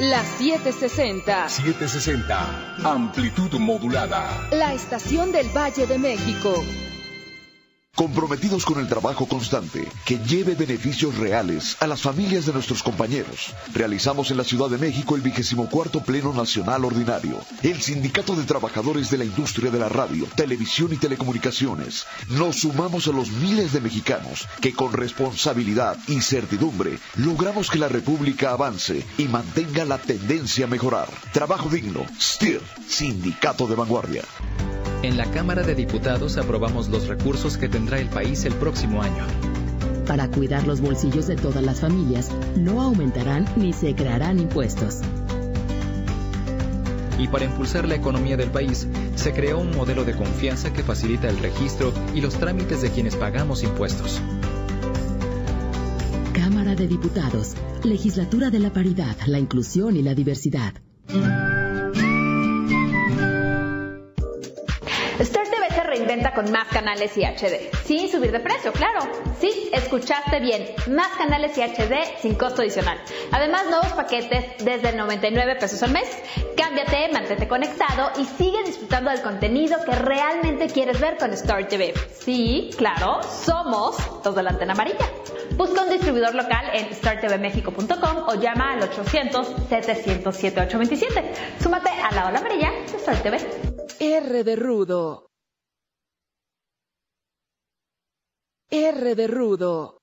La 760, 760. Amplitud modulada. la estación del Valle de México. Comprometidos con el trabajo constante que lleve beneficios reales a las familias de nuestros compañeros, realizamos en la Ciudad de México el vigésimo cuarto Pleno Nacional Ordinario. El Sindicato de Trabajadores de la Industria de la Radio, Televisión y Telecomunicaciones. Nos sumamos a los miles de mexicanos que con responsabilidad y certidumbre logramos que la República avance y mantenga la tendencia a mejorar. Trabajo digno. STIR, Sindicato de Vanguardia. En la Cámara de Diputados aprobamos los recursos que tendrá el país el próximo año. Para cuidar los bolsillos de todas las familias, no aumentarán ni se crearán impuestos. Y para impulsar la economía del país, se creó un modelo de confianza que facilita el registro y los trámites de quienes pagamos impuestos. Cámara de Diputados, Legislatura de la Paridad, la Inclusión y la Diversidad. Reinventa con más canales y HD, sin subir de precio, claro. Sí, escuchaste bien, más canales y HD sin costo adicional. Además, nuevos paquetes desde 99 pesos al mes. Cámbiate, mantente conectado y sigue disfrutando del contenido que realmente quieres ver con Star TV. Sí, claro, somos los de la antena amarilla. Busca un distribuidor local en startvmexico.com o llama al 800-700-7827. Súmate a la ola amarilla de Star TV. R de rudo. R de rudo.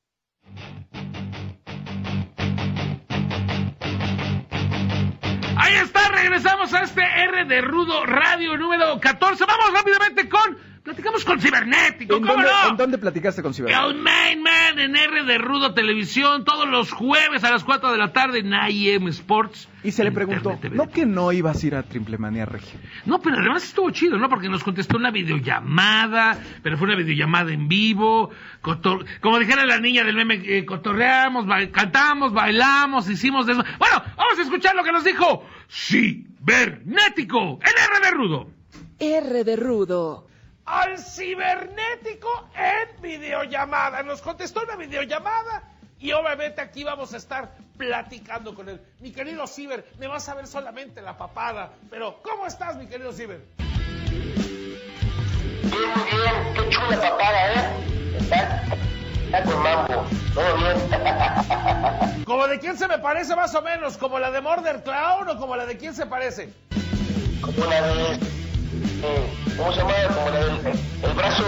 Ahí está, regresamos a este R de Rudo Radio número 14. Vamos rápidamente con. Platicamos con Cibernético, ¿En ¿cómo dónde, no? en dónde platicaste con Ciber? El Main Man en R de Rudo Televisión todos los jueves a las 4 de la tarde en IM Sports. Y se le preguntó, ¿no que no ibas a ir a Triplemanía Regia? No, pero además estuvo chido, ¿no? Porque nos contestó una videollamada, pero fue una videollamada en vivo. cotor- Como dijera la niña del meme, eh, cotorreamos, ba- cantamos, bailamos, hicimos de eso. Bueno, vamos a escuchar lo que nos dijo Cibernético en R de Rudo. R de rudo. Al cibernético en videollamada. Nos contestó una videollamada y obviamente aquí vamos a estar platicando con él. Mi querido Ciber, me vas a ver solamente la papada, pero ¿cómo estás, mi querido Ciber? Bien, muy bien, qué chula papada, ¿eh? Está, está con mambo, todo bien. ¿Como de quién se me parece más o menos? ¿Como la de Murder Clown o como la de quién se parece? Como la de. Eh, ¿Cómo se llama? Como la del el, el brazo,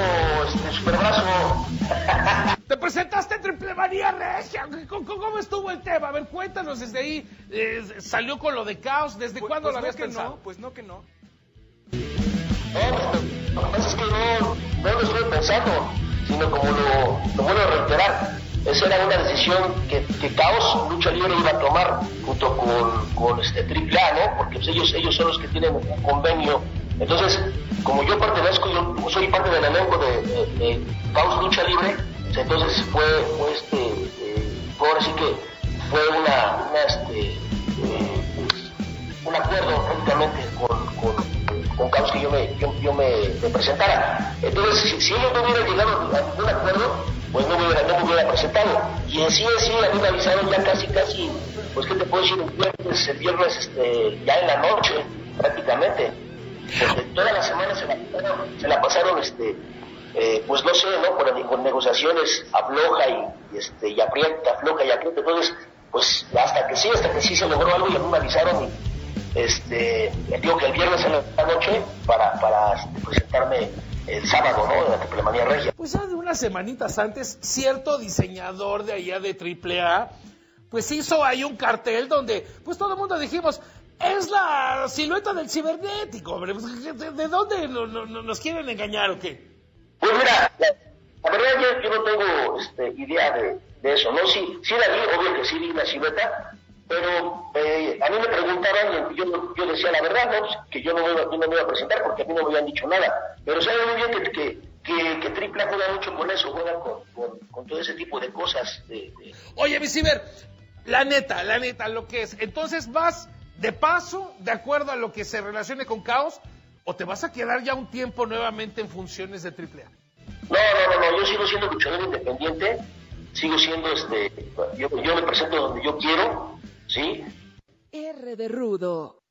este, superbrazo. Te presentaste en Triple Manía Regia. ¿Cómo, cómo estuvo el tema? A ver, cuéntanos desde ahí. eh, ¿Salió con lo de caos? ¿Desde cuándo lo habías pensado? pues no que no. No, lo que pasa es que no, no lo estuve pensando, sino como lo, lo vuelvo a reiterar. Esa era una decisión que, que Caos Lucha Libre iba a tomar junto con, con este Triple A, ¿no? Porque pues, ellos, ellos son los que tienen un convenio. Entonces, como yo pertenezco, yo soy parte del elenco de, Caos Lucha Libre, entonces fue, fue este, eh, fue ahora sí que fue una, una, este, eh, un acuerdo prácticamente con, con, con Caos que yo me, yo, me, presentara. Entonces, si, si ellos no hubieran llegado a ningún acuerdo, pues no me hubiera, no me hubiera presentado. Y en sí, en sí, a mí me avisaron ya casi, casi, pues qué te puedo decir, el viernes, el viernes este, ya en la noche, prácticamente. Porque toda la semana se la se la pasaron este, eh, pues no sé, ¿no? Con, con negociaciones afloja y, este, y aprieta, afloja y aprieta. Entonces, pues hasta que sí, hasta que sí se logró algo y a mí me avisaron y este, digo que el viernes en la noche para, para este, presentarme el sábado, ¿no? En la Triplemanía Regia. Pues ya de unas semanitas antes, cierto diseñador de allá de AAA, pues hizo ahí un cartel donde, pues todo el mundo dijimos, es la silueta del cibernético, hombre. Pues, ¿De, de dónde no- no- no- nos quieren engañar o qué? Pues mira, la, la verdad yo, yo no tengo este, idea de, de eso, ¿no? Sí, sí la vi, obvio que sí vi la silueta, pero eh, a mí me preguntaban y yo, yo decía la verdad, ¿no? Pues, que yo no, yo no me iba a presentar porque a mí no me habían dicho nada. Pero saben muy bien que, que, que, que Triple A juega mucho con eso, juega con, con, con todo ese tipo de cosas. De, de- Oye, mi ciber, la neta, la neta, lo que es. Entonces vas de paso, de acuerdo a lo que se relacione con caos, o te vas a quedar ya un tiempo nuevamente en funciones de AAA. No, no, no, no, yo sigo siendo luchador independiente, sigo siendo, este, yo, yo me presento donde yo quiero, ¿sí? R de rudo.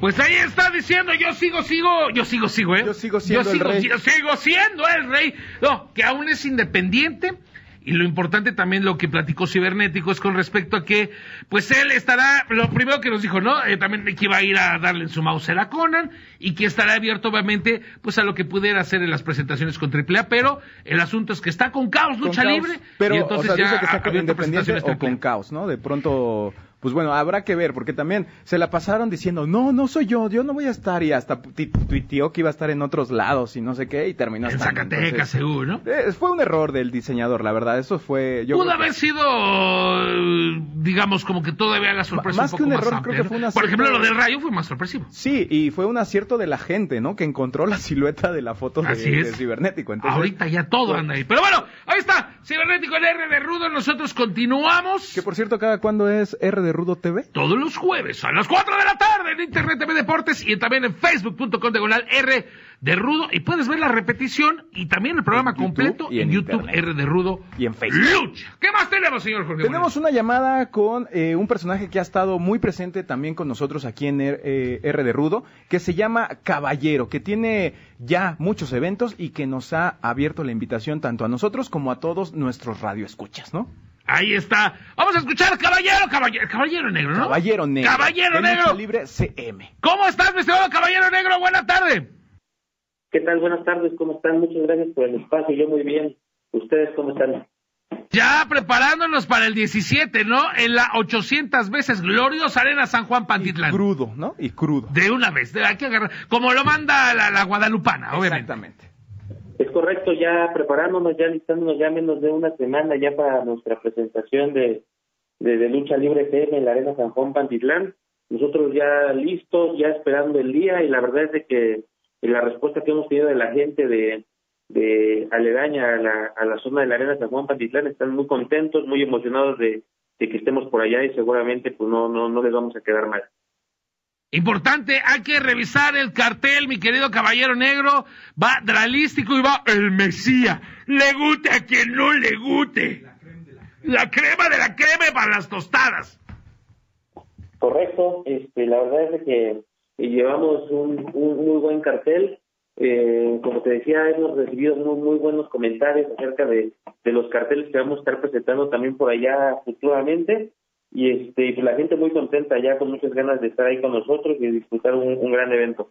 Pues ahí está diciendo, yo sigo, sigo, yo sigo, sigo, ¿eh? Yo sigo siendo el sigo, rey. Yo sigo siendo el rey. No, que aún es independiente. Y lo importante también lo que platicó Cibernético es con respecto a que, pues él estará, lo primero que nos dijo, ¿no? Eh, también que iba a ir a darle en su mouse a Conan y que estará abierto obviamente, pues a lo que pudiera hacer en las presentaciones con AAA, pero el asunto es que está con Caos Con Lucha caos. Libre Pero, y entonces o sea, ya dice que está abierto independiente o con caos, ¿no? De pronto, pues bueno, habrá que ver, porque también se la pasaron diciendo, no, no soy yo, yo no voy a estar, y hasta tuiteó que iba a estar en otros lados y no sé qué, y terminó En estando. Zacatecas, Entonces, seguro, ¿no? eh, fue un error del diseñador, la verdad, eso fue... Yo Pudo que- haber sido, eh, digamos, como que todavía la sorpresa más un que poco un más error, creo que fue un Por ejemplo, lo del rayo fue más sorpresivo. Sí, y fue un acierto de la gente, ¿no? Que encontró la silueta de la foto de, Así es. de cibernético. Entonces, Ahorita ya todo anda ahí. Pero bueno, ahí está, Cibernético el R de Rudo, nosotros continuamos. Que por cierto, ¿cada cuándo es R de Rudo TV? Todos los jueves a las 4 de la tarde en Internet TV Deportes y también en facebook.com diagonal R de Rudo. Y puedes ver la repetición y también el programa completo y en, YouTube Internet. R de Rudo. Y en Facebook. Lucha. ¿Qué más tenemos, señor Jorge? Tenemos una llamada con eh, un personaje que ha estado muy presente también con nosotros aquí en R, eh, R de Rudo, que se llama Caballero, que tiene ya muchos eventos y que nos ha abierto la invitación tanto a nosotros como a todos nuestros radioescuchas, ¿no? Ahí está. Vamos a escuchar Caballero, Caballero, Caballero Negro, ¿no? Caballero Negro. Caballero de Negro. Libre CM. ¿Cómo estás, mi estimado Caballero Negro? Buena tarde. ¿Qué tal? Buenas tardes, ¿cómo están? Muchas gracias por el espacio, yo muy bien. ¿Ustedes cómo están? Ya preparándonos para el 17, ¿no? En la 800 veces gloriosa Arena San Juan Pantitlán. Crudo, ¿no? Y crudo. De una vez, de- hay que agarrar. Como lo manda la, la guadalupana, obviamente. Exactamente. Es correcto, ya preparándonos, ya listándonos ya menos de una semana ya para nuestra presentación de, de, Lucha Libre TM en la Arena San Juan Pantitlán. Nosotros ya listos, ya esperando el día y la verdad es de que la respuesta que hemos tenido de la gente de, de aledaña a la, a la zona de la Arena San Juan Pantitlán están muy contentos, muy emocionados de, de que estemos por allá y seguramente pues no, no, no les vamos a quedar mal. Importante, hay que revisar el cartel, mi querido caballero negro. Va dralístico y va el Mesías. Le guste a quien no le guste. La crema de la crema para las tostadas. Correcto, este, la verdad es que llevamos un, un muy buen cartel. Eh, como te decía, hemos recibido muy, muy buenos comentarios acerca de los carteles que vamos a estar presentando también por allá futuramente. Y este, y pues la gente muy contenta ya con muchas ganas de estar ahí con nosotros y disfrutar un, un gran evento.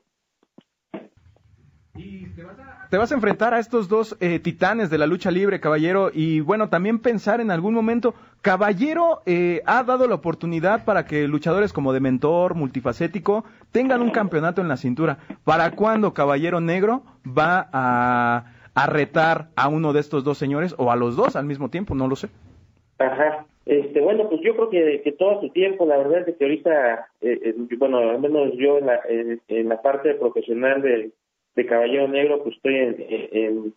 Te vas a enfrentar a estos dos eh, titanes de la lucha libre, Caballero, y bueno, también pensar en algún momento, Caballero eh, ha dado la oportunidad para que luchadores como de mentor, multifacético, tengan un campeonato en la cintura. ¿Para cuándo Caballero Negro va a, a retar a uno de estos dos señores o a los dos al mismo tiempo? No lo sé. Ajá. Este, bueno, pues yo creo que, todo su tiempo, la verdad es que ahorita, eh, eh, bueno, al menos yo en la, en, en la parte profesional de, Caballero Negro, pues estoy en,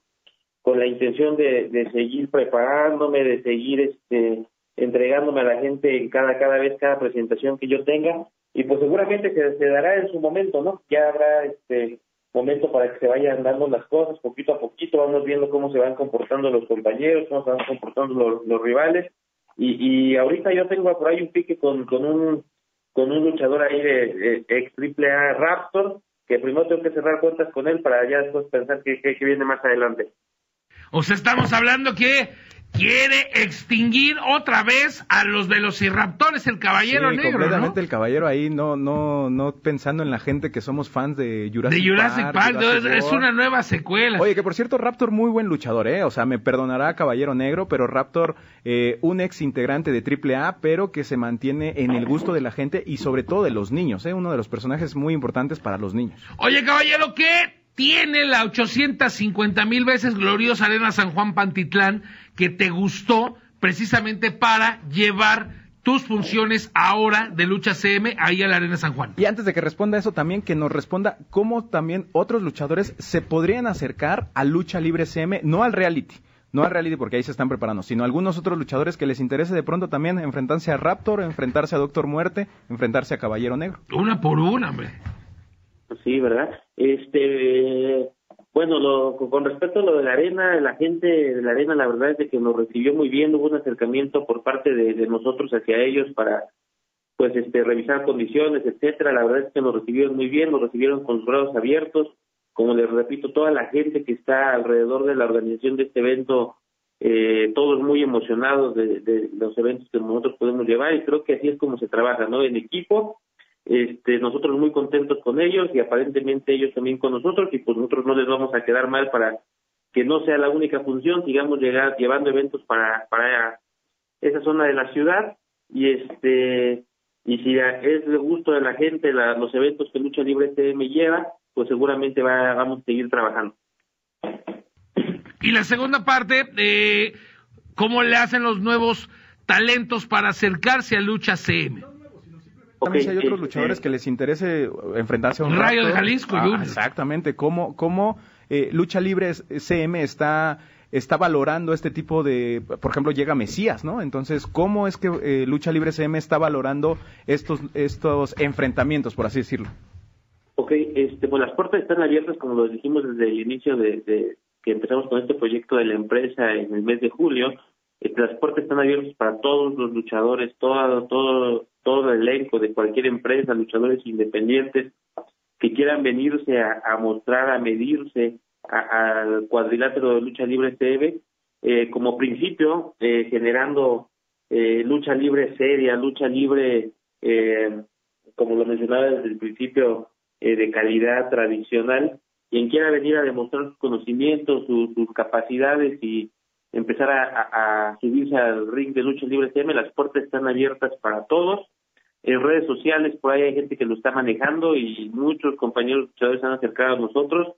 con la intención de, seguir preparándome, de seguir este, entregándome a la gente en cada, cada vez, cada presentación que yo tenga, y pues seguramente se, dará en su momento, ¿no? Ya habrá este momento para que se vayan dando las cosas poquito a poquito, vamos viendo cómo se van comportando los compañeros, cómo se van comportando los rivales, y, y ahorita yo tengo por ahí un pique con, con un con un luchador ahí de, ex triple A Raptor, que primero tengo que cerrar cuentas con él para ya después pensar que, que, que viene más adelante. O sea, estamos hablando que quiere extinguir otra vez a los velociraptores, el caballero Sí, negro, completamente ¿no? el caballero ahí, no, no, no pensando en la gente que somos fans de Jurassic, De Jurassic Park, Jurassic es, es una nueva secuela. Oye, que por cierto, Raptor muy buen luchador, ¿eh? O sea, me perdonará Caballero Negro, pero Raptor, eh, un ex integrante de AAA, pero que se mantiene en el gusto de la gente y sobre todo de los niños, ¿eh? Uno de los personajes muy importantes para los niños. Oye, caballero, ¿qué tiene la 850 mil veces gloriosa Arena San Juan Pantitlán que te gustó precisamente para llevar tus funciones ahora de lucha CM ahí a la Arena San Juan? Y antes de que responda eso, también que nos responda cómo también otros luchadores se podrían acercar a Lucha Libre CM, no al reality. No al reality porque ahí se están preparando, sino algunos otros luchadores que les interese de pronto también enfrentarse a Raptor, enfrentarse a Doctor Muerte, enfrentarse a Caballero Negro. Una por una, hombre. Sí, ¿verdad? Este, bueno, lo, con respecto a lo de la arena, la gente de la arena, la verdad es de que nos recibió muy bien, hubo un acercamiento por parte de, de nosotros hacia ellos para, pues, este, revisar condiciones, etcétera. La verdad es que nos recibieron muy bien, nos recibieron con los brazos abiertos. Como les repito, toda la gente que está alrededor de la organización de este evento, eh, todos muy emocionados de, de los eventos que nosotros podemos llevar y creo que así es como se trabaja, ¿no? En equipo este, nosotros muy contentos con ellos y aparentemente ellos también con nosotros y pues nosotros no les vamos a quedar mal para que no sea la única función, sigamos llegar, llevando eventos para, para esa zona de la ciudad y este y si es de gusto de la gente la- los eventos que Lucha Libre TM lleva, pues seguramente va, vamos a seguir trabajando. Y la segunda parte, eh, ¿cómo le hacen los nuevos talentos para acercarse a lucha CM? También si hay otros luchadores que les interese enfrentarse a un Rayo de. Jalisco, Ah, exactamente, cómo, cómo eh, Lucha Libre es- CM está está valorando este tipo de, por ejemplo, llega Mesías, ¿no? Entonces, ¿cómo es que eh, Lucha Libre CM está valorando estos estos enfrentamientos, por así decirlo? Ok, este, pues las puertas están abiertas, como lo dijimos desde el inicio de, de que empezamos con este proyecto de la empresa en el mes de julio. Este, las puertas están abiertas para todos los luchadores, todo, todo, todo el elenco de cualquier empresa, luchadores independientes que quieran venirse a, mostrar, a medirse al cuadrilátero de lucha libre TV, eh, como principio, eh, generando eh, lucha libre seria, lucha libre, eh, como lo mencionaba desde el principio, eh, de calidad tradicional. Quien quiera venir a demostrar sus conocimientos, sus capacidades y empezar a, a- subirse al ring de lucha libre TM, las puertas están abiertas para todos. En redes sociales, por ahí hay gente que lo está manejando y muchos compañeros luchadores se han acercado a nosotros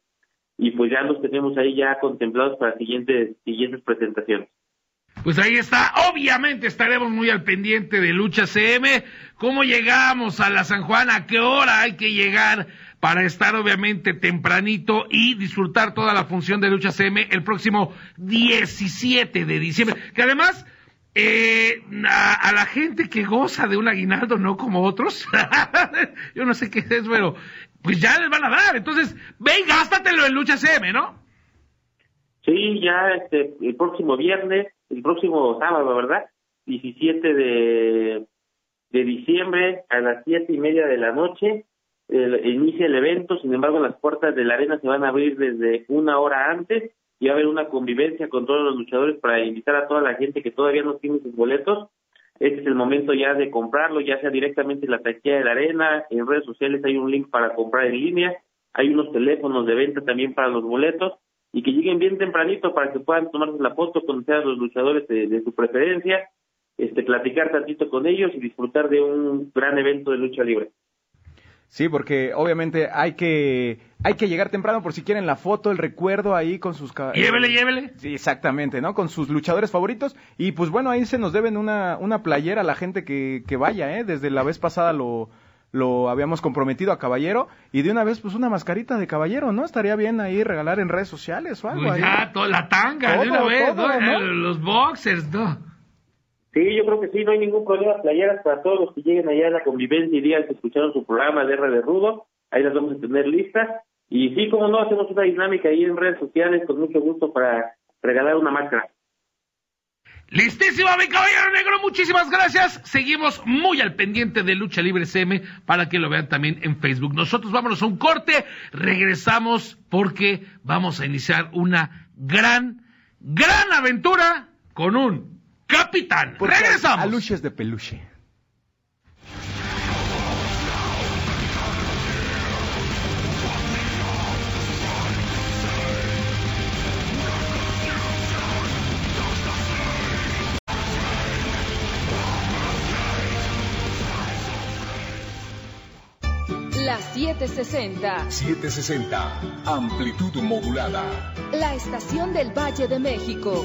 y pues ya los tenemos ahí ya contemplados para siguientes siguientes presentaciones. Pues ahí está, obviamente estaremos muy al pendiente de Lucha CM. ¿Cómo llegamos a la San Juan? ¿A qué hora hay que llegar para estar obviamente tempranito y disfrutar toda la función de Lucha CM el próximo 17 de diciembre? Que además, eh, a, la gente que goza de un aguinaldo, no como otros, yo no sé qué es, pero pues ya les van a dar. Entonces, ve gástatelo en Lucha CM, ¿no? Sí, ya este, el próximo viernes, el próximo sábado, ¿verdad? 17 de, diciembre a las siete y media de la noche el- inicia el evento, sin embargo las puertas de la arena se van a abrir desde una hora antes y va a haber una convivencia con todos los luchadores para invitar a toda la gente que todavía no tiene sus boletos. Este es el momento ya de comprarlo, ya sea directamente en la taquilla de la arena, en redes sociales hay un link para comprar en línea, hay unos teléfonos de venta también para los boletos y que lleguen bien tempranito para que puedan tomarse la foto, conocer a los luchadores de, de su preferencia, este, platicar tantito con ellos y disfrutar de un gran evento de lucha libre. Sí, porque obviamente hay que hay que llegar temprano por si quieren la foto, el recuerdo ahí con sus Llévele, llévele. Sí, exactamente, ¿no? Con sus luchadores favoritos y pues bueno, ahí se nos deben una una playera a la gente que que vaya, ¿eh? Desde la vez pasada lo lo habíamos comprometido a Caballero y de una vez pues una mascarita de Caballero, ¿no? Estaría bien ahí regalar en redes sociales o algo Pues ahí. ya, toda la tanga, de una vez, todo, ¿no? ¿no? Los boxers, ¿no? Sí, yo creo que sí, no hay ningún problema. Playeras para todos los que lleguen allá a la convivencia y digan que escucharon su programa de R de Rudo. Ahí las vamos a tener listas. Y sí, como no, hacemos una dinámica ahí en redes sociales con mucho gusto para regalar una máscara. Listísimo, mi caballero negro, muchísimas gracias. Seguimos muy al pendiente de Lucha Libre CM para que lo vean también en Facebook. Nosotros vámonos a un corte, regresamos porque vamos a iniciar una gran, gran aventura con un capitán. Regresamos. Aluches de peluche. La 760. 760. Amplitud modulada. La estación del Valle de México.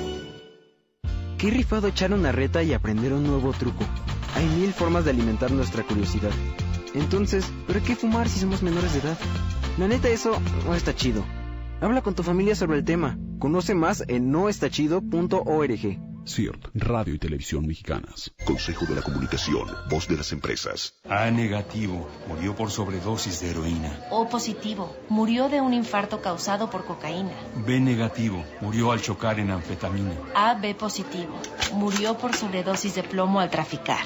Qué rifado echar una reta y aprender un nuevo truco. Hay mil formas de alimentar nuestra curiosidad. Entonces, ¿pero qué fumar si somos menores de edad? La neta, eso no está chido. Habla con tu familia sobre el tema. Conoce más en noestachido.org. CIRT, Radio y Televisión Mexicanas. Consejo de la Comunicación, voz de las empresas. A negativo, murió por sobredosis de heroína. O positivo, murió de un infarto causado por cocaína. B negativo, murió al chocar en anfetamina. AB positivo, murió por sobredosis de plomo al traficar.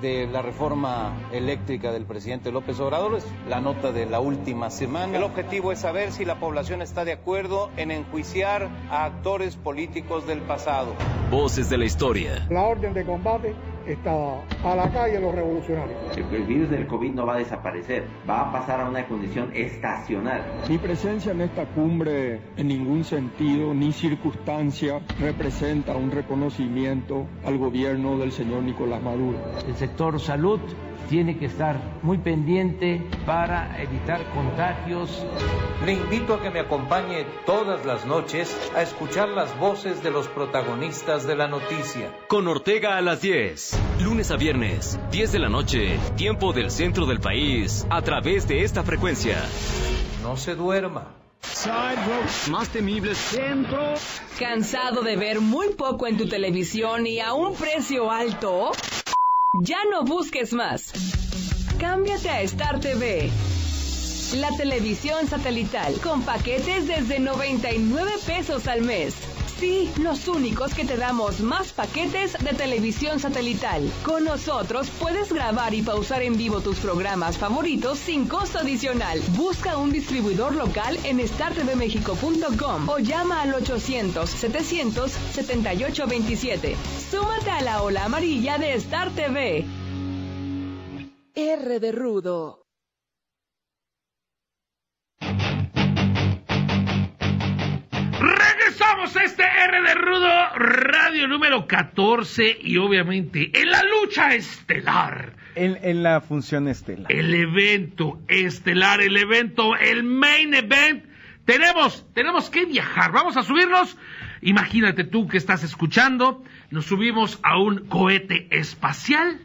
de la reforma eléctrica del presidente López Obrador? Es la nota de la última semana. El objetivo es saber si la población está de acuerdo en enjuiciar a actores políticos del pasado. Voces de la historia. La orden de combate está a la calle los revolucionarios. El virus del COVID no va a desaparecer, va a pasar a una condición estacional. Mi presencia en esta cumbre en ningún sentido ni circunstancia representa un reconocimiento al gobierno del señor Nicolás Maduro. El sector salud tiene que estar muy pendiente para evitar contagios. Le invito a que me acompañe todas las noches a escuchar las voces de los protagonistas de la noticia. Con Ortega a las 10, lunes a viernes, 10 de la noche, tiempo del centro del país, a través de esta frecuencia. No se duerma. Más temible centro. ¿Cansado de ver muy poco en tu televisión y a un precio alto? Ya no busques más. Cámbiate a Star TV. La televisión satelital con paquetes desde 99 pesos al mes. Sí, los únicos que te damos más paquetes de televisión satelital. Con nosotros puedes grabar y pausar en vivo tus programas favoritos sin costo adicional. Busca un distribuidor local en startvmexico.com o llama al 800-700-7827. Súmate a la ola amarilla de Star TV. R de Rudo. Regresamos a este R de Rudo, radio número 14 y obviamente en la lucha estelar. En, en la función estelar. El evento estelar, el evento, el main event. Tenemos, tenemos que viajar. Vamos a subirnos. Imagínate tú que estás escuchando. Nos subimos a un cohete espacial.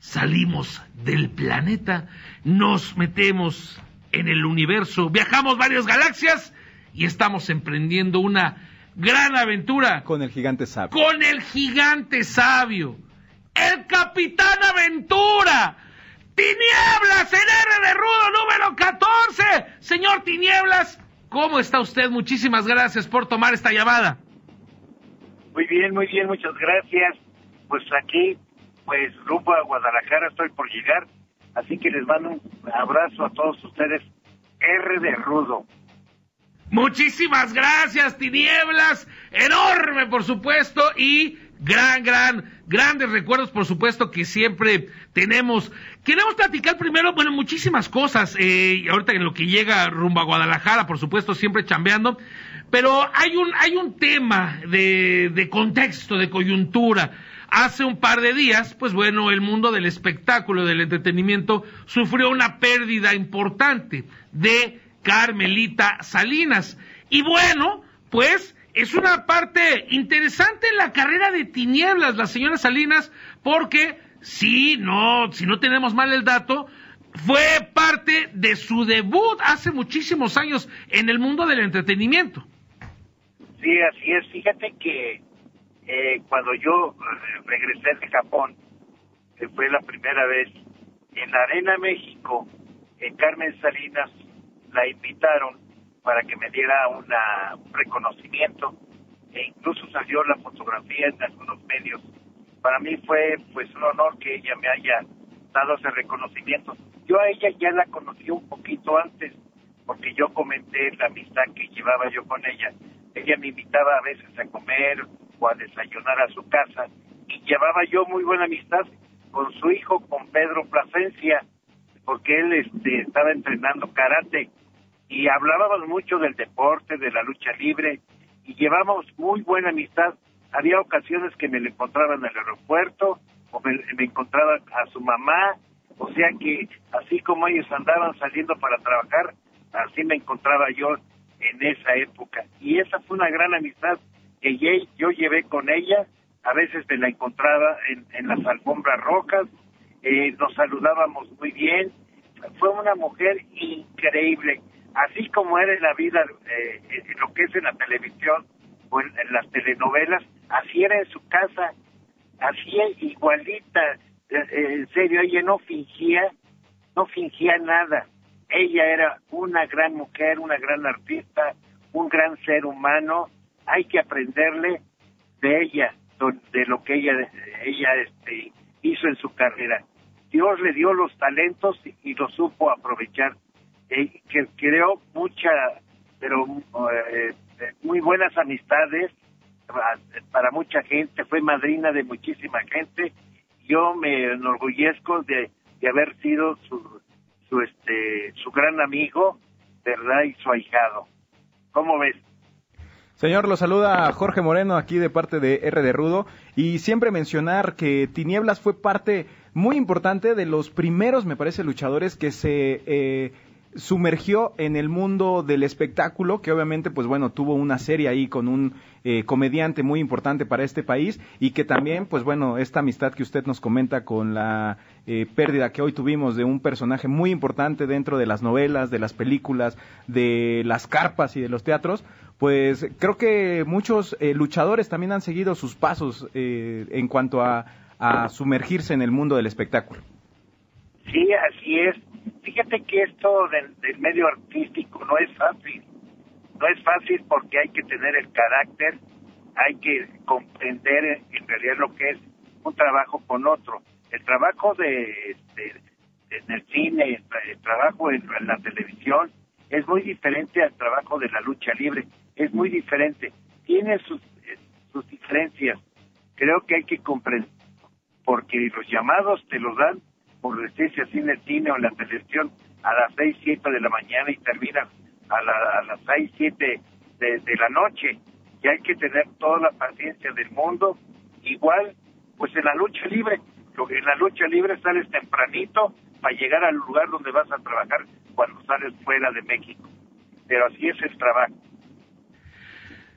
Salimos del planeta. Nos metemos en el universo. Viajamos varias galaxias y estamos emprendiendo una gran aventura. Con el gigante sabio. Con el gigante sabio. El Capitán Aventura. Tinieblas en R de Rudo número 14. Señor Tinieblas, ¿cómo está usted? Muchísimas gracias por tomar esta llamada. Muy bien, muy bien, muchas gracias. Pues aquí, pues rumbo a Guadalajara estoy por llegar, así que les mando un abrazo a todos ustedes. R de Rudo. Muchísimas gracias, Tinieblas. Enorme, por supuesto. Y gran, gran, grandes recuerdos, por supuesto, que siempre tenemos. Queremos platicar primero, bueno, muchísimas cosas. Eh, ahorita en lo que llega rumbo a Guadalajara, por supuesto, siempre chambeando. Pero hay un, hay un tema de, de contexto, de coyuntura. Hace un par de días, pues bueno, el mundo del espectáculo, del entretenimiento, sufrió una pérdida importante de Carmelita Salinas. Y bueno, pues es una parte interesante en la carrera de tinieblas, la señora Salinas, porque si no, si no tenemos mal el dato, fue parte de su debut hace muchísimos años en el mundo del entretenimiento. Sí, así es. Fíjate que eh, cuando yo eh, regresé de Japón, fue la primera vez, en Arena México, en Carmen Salinas la invitaron para que me diera una, un reconocimiento e incluso salió la fotografía en algunos medios. Para mí fue pues un honor que ella me haya dado ese reconocimiento. Yo a ella ya la conocí un poquito antes, porque yo comenté la amistad que llevaba yo con ella. Ella me invitaba a veces a comer o a desayunar a su casa y llevaba yo muy buena amistad con su hijo, con Pedro Plasencia, porque él este, estaba entrenando karate y hablábamos mucho del deporte, de la lucha libre y llevamos muy buena amistad. Había ocasiones que me lo encontraba en el aeropuerto o me, encontraba a su mamá, o sea que así como ellos andaban saliendo para trabajar, así me encontraba yo en esa época. Y esa fue una gran amistad que yo llevé con ella, a veces me la encontraba en, en las alfombras rojas, eh, nos saludábamos muy bien, fue una mujer increíble, así como era en la vida, eh, en lo que es en la televisión o en, las telenovelas, así era en su casa, así igualita, eh, en serio, ella no fingía, no fingía nada, ella era una gran mujer, una gran artista, un gran ser humano, hay que aprenderle de ella, de lo que ella, ella este, hizo en su carrera. Dios le dio los talentos y lo supo aprovechar. Eh, que creó mucha, pero eh, muy buenas amistades para, mucha gente, fue madrina de muchísima gente. Yo me enorgullezco de, de haber sido su, su, este, su gran amigo, ¿verdad? Y su ahijado. ¿Cómo ves? Señor, lo saluda Jorge Moreno aquí de parte de R de Rudo y siempre mencionar que Tinieblas fue parte muy importante de los primeros, me parece, luchadores que se eh, sumergió en el mundo del espectáculo, que obviamente, pues bueno, tuvo una serie ahí con un eh, comediante muy importante para este país y que también, pues bueno, esta amistad que usted nos comenta con la eh, pérdida que hoy tuvimos de un personaje muy importante dentro de las novelas, de las películas, de las carpas y de los teatros, pues creo que muchos eh, luchadores también han seguido sus pasos eh, en cuanto a, sumergirse en el mundo del espectáculo. Sí, así es. Fíjate que esto del, medio artístico no es fácil. No es fácil porque hay que tener el carácter, hay que comprender en realidad lo que es un trabajo con otro. El trabajo de, en el cine, el trabajo en la televisión, es muy diferente al trabajo de la lucha libre es muy diferente. Tiene sus, eh, sus diferencias. Creo que hay que comprender, porque los llamados te los dan por en el cine o en la televisión a las 6, 7 de la mañana y terminan a, a las 6, 7 de, de la noche. Y hay que tener toda la paciencia del mundo. Igual, pues en la lucha libre, en la lucha libre sales tempranito para llegar al lugar donde vas a trabajar cuando sales fuera de México. Pero así es el trabajo.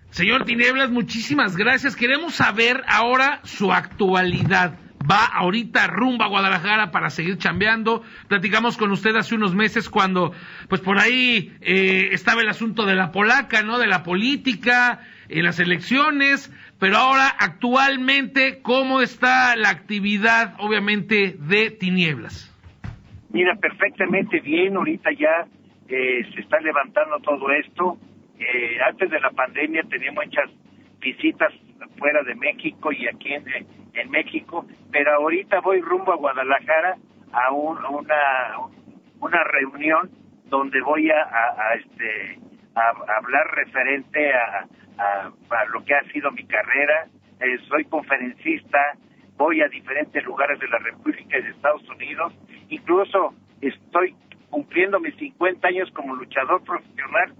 Señor Tinieblas, muchísimas gracias. Queremos saber ahora su actualidad. Va ahorita rumba a Guadalajara para seguir chambeando. Platicamos con usted hace unos meses cuando, pues por ahí eh, estaba el asunto de la polaca, ¿no? De la política, en las elecciones. Pero ahora, actualmente, ¿cómo está la actividad, obviamente, de Tinieblas? Mira, perfectamente bien. Ahorita ya eh, se está levantando todo esto eh, antes de la pandemia tenía muchas visitas fuera de México y aquí en, en México, pero ahorita voy rumbo a Guadalajara a, una, una reunión donde voy a, a, este a, hablar referente a, lo que ha sido mi carrera. Eh, soy conferencista, voy a diferentes lugares de la República y de Estados Unidos, incluso estoy cumpliendo mis 50 años como luchador profesional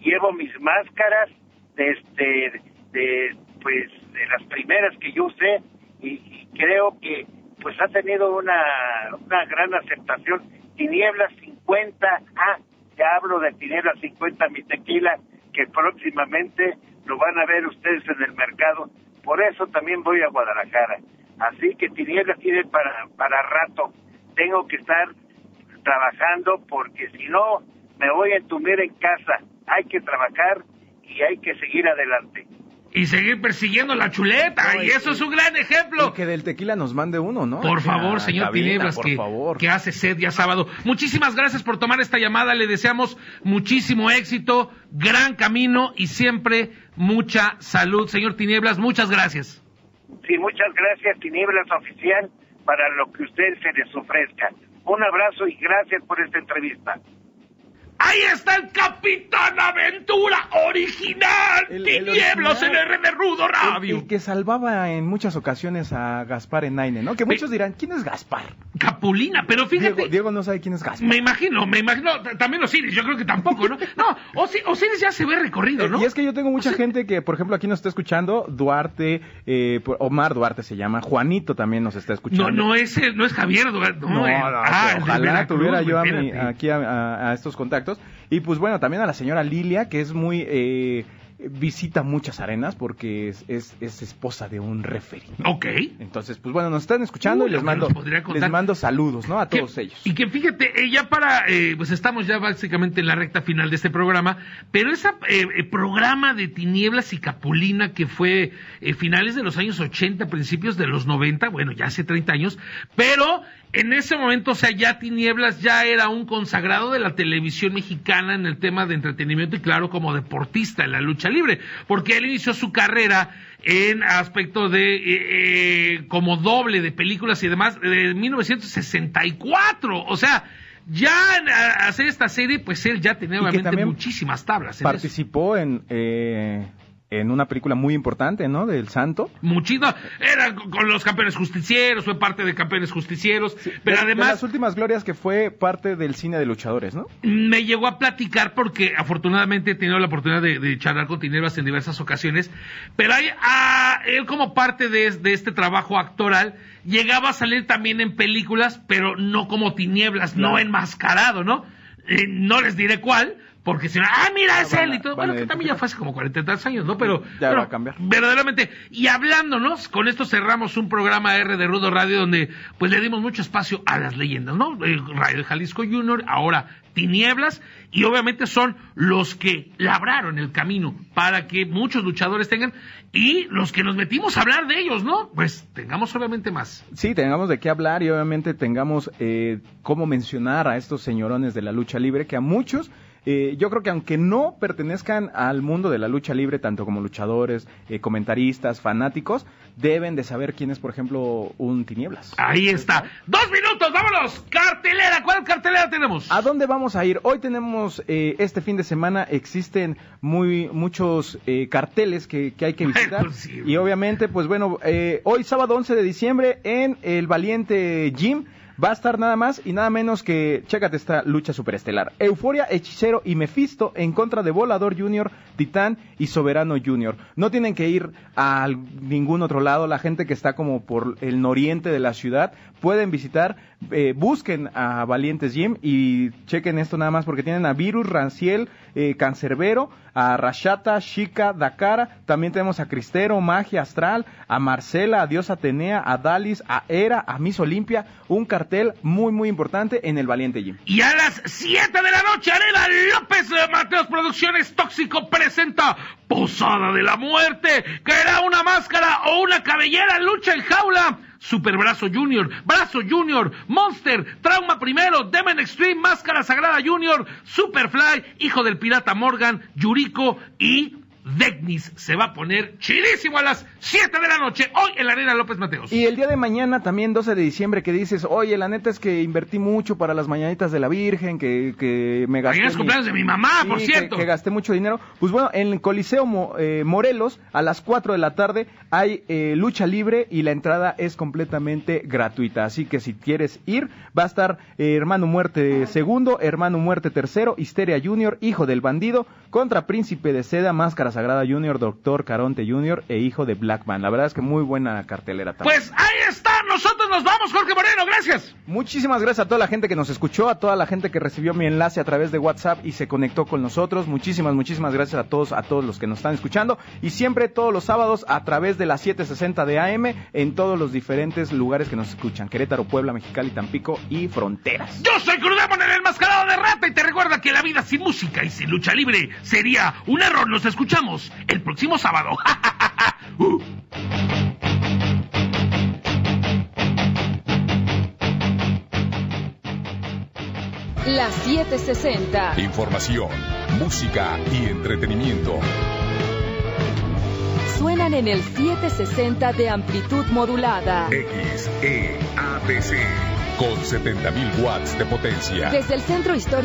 llevo mis máscaras de este de pues de las primeras que yo usé y, creo que pues ha tenido una, una gran aceptación. Tinieblas 50 ah ya hablo de Tinieblas 50 mi tequila que próximamente lo van a ver ustedes en el mercado. Por eso también voy a Guadalajara. Así que Tinieblas tiene para para rato. Tengo que estar trabajando porque si no me voy a entumir en casa. Hay que trabajar y hay que seguir adelante. Y seguir persiguiendo la chuleta. No, y y- eso es un gran ejemplo. Y que del tequila nos mande uno, ¿no? Por favor, señor cabina, Tinieblas, por que, favor. que hace sed ya sábado. Muchísimas gracias por tomar esta llamada. Le deseamos muchísimo éxito, gran camino y siempre mucha salud. Señor Tinieblas, muchas gracias. Sí, muchas gracias, Tinieblas Oficial, para lo que usted se les ofrezca. Un abrazo y gracias por esta entrevista. Ahí está el Capitán Aventura original. El- el Tinieblas en original. Rudo El, Radio. el que salvaba en muchas ocasiones a Gaspar Enaine, ¿no? Que muchos dirán, ¿quién es Gaspar? Capulina, pero fíjate. Diego, Diego no sabe quién es Gaspar. Me imagino, me imagino. También Osiris, yo creo que tampoco, ¿no? No, Osi- Osiris ya se ve recorrido, ¿no? Eh, Y es que yo tengo mucha gente que, por ejemplo, aquí nos está escuchando, Duarte, eh, Omar Duarte se llama, Juanito también nos está escuchando. No, no es, el- no es Javier. No, No, el- no, ah, el ojalá tuviera yo a mi- aquí a, a- a estos contactos. Y pues bueno, también a la señora Lilia, que es muy... eh, visita muchas arenas porque es, es, es esposa de un referee. Ok. Entonces, pues bueno, nos están escuchando Uy, y les mando, les mando saludos, ¿no? A todos ellos. Y que fíjate, eh, ya para, eh, pues estamos ya básicamente en la recta final de este programa, pero ese programa de Tinieblas y Capulina que fue eh, finales de los años 80, principios de los 90, bueno, ya hace 30 años, pero en ese momento, o sea, ya Tinieblas ya era un consagrado de la televisión mexicana en el tema de entretenimiento y claro, como deportista en la lucha libre, porque él inició su carrera en aspecto de eh, eh, como doble de películas y demás de 1964, o sea, ya hacer esta serie, pues él ya tenía obviamente muchísimas tablas. en eso. Participó en, eh, en una película muy importante, ¿no? Del Santo. Muchísimo, era con los campeones justicieros, fue parte de campeones justicieros, pero De- de además las últimas glorias que fue parte del cine de luchadores, ¿no? me llegó a platicar porque afortunadamente he tenido la oportunidad de, de charlar con Tinieblas en diversas ocasiones, pero hay, a, él como parte de, de este trabajo actoral llegaba a salir también en películas, pero no como Tinieblas, no Claro. enmascarado, ¿no? Eh, no les diré cuál, porque si no, ah, mira, es él y todo. Bueno, que también ya fue hace como cuarenta y tantos años, ¿no? Pero, Ya va a cambiar. verdaderamente. Y hablándonos, con esto cerramos un programa R de Rudo Radio donde pues le dimos mucho espacio a las leyendas, ¿no? Eh, Radio Jalisco Junior, ahora Tinieblas, y obviamente son los que labraron el camino para que muchos luchadores tengan, y los que nos metimos a hablar de ellos, ¿no? Pues tengamos obviamente más. Sí, tengamos de qué hablar y obviamente tengamos eh, cómo mencionar a estos señorones de la lucha libre que a muchos, eh, yo creo que aunque no pertenezcan al mundo de la lucha libre, tanto como luchadores, eh, comentaristas, fanáticos, deben de saber quién es, por ejemplo, un Tinieblas. Ahí está. Dos minutos, vámonos. Cartelera, ¿cuál cartelera tenemos? ¿A dónde vamos a ir? Hoy tenemos, eh, este fin de semana, existen muy muchos eh, carteles que, que hay que visitar. sí. y obviamente, pues bueno, eh, hoy sábado 11 de diciembre en el Valiente Gym va a estar nada más y nada menos que, chécate esta lucha superestelar. Euforia, Hechicero y Mephisto en contra de Volador Junior, Titán y Soberano Junior. No tienen que ir a ningún otro lado, la gente que está como por el noriente de la ciudad pueden visitar, eh, busquen a Valientes Gym y chequen esto nada más porque tienen a Virus, Ranciel, eh, Cancerbero, a Rashata, Chica, Dakara, también tenemos a Cristero, Magia Astral, a Marcela, a Dios Atenea, a Dalis, a Era, a Miss Olimpia, un cartel muy muy importante en el Valiente Gym. Y a las 7 de la noche, Arena López Mateos Producciones Tóxico presenta Posada de la Muerte, que era una máscara o una cabellera, lucha en jaula. Super Brazo Junior, Brazo Junior, Monster, Trauma Primero, Demon Extreme, Máscara Sagrada Junior, Superfly, Hijo del Pirata Morgan, Yuriko y Degnis. Se va a poner chidísimo a las 7 de la noche, hoy en la Arena López Mateos. Y el día de mañana, también 12 de diciembre, que dices, oye, la neta es que invertí mucho para las mañanitas de la Virgen, que, que me gasté... Mañana es mi- cumpleaños de mi mamá, por Sí, cierto. Que, gasté mucho dinero. Pues bueno, en el Coliseo Mo- eh, Morelos, a las 4 de la tarde, hay eh, lucha libre y la entrada es completamente gratuita. Así que si quieres ir, va a estar eh, Hermano Muerte segundo, Hermano Muerte tercero, Histeria Junior, Hijo del Bandido, contra Príncipe de Seda, Máscara Sagrada Junior, Doctor Caronte Junior e Hijo de Blackman. La verdad es que muy buena cartelera también. Pues ahí está, nosotros nos vamos, Jorge Moreno, gracias. Muchísimas gracias a toda la gente que nos escuchó, a toda la gente que recibió mi enlace a través de WhatsApp y se conectó con nosotros. Muchísimas, muchísimas gracias a todos, a todos los que nos están escuchando. Y siempre todos los sábados a través de las 760 de AM en todos los diferentes lugares que nos escuchan. Querétaro, Puebla, Mexicali, Tampico y Fronteras. Yo soy Crudemon el enmascarado de rata y te recuerda que la vida sin música y sin lucha libre sería un error. Nos escuchamos el próximo sábado. La 760. Información, música y entretenimiento. Suenan en el 760 de amplitud modulada. XEABC. Con 70.000 watts de potencia. Desde el centro histórico.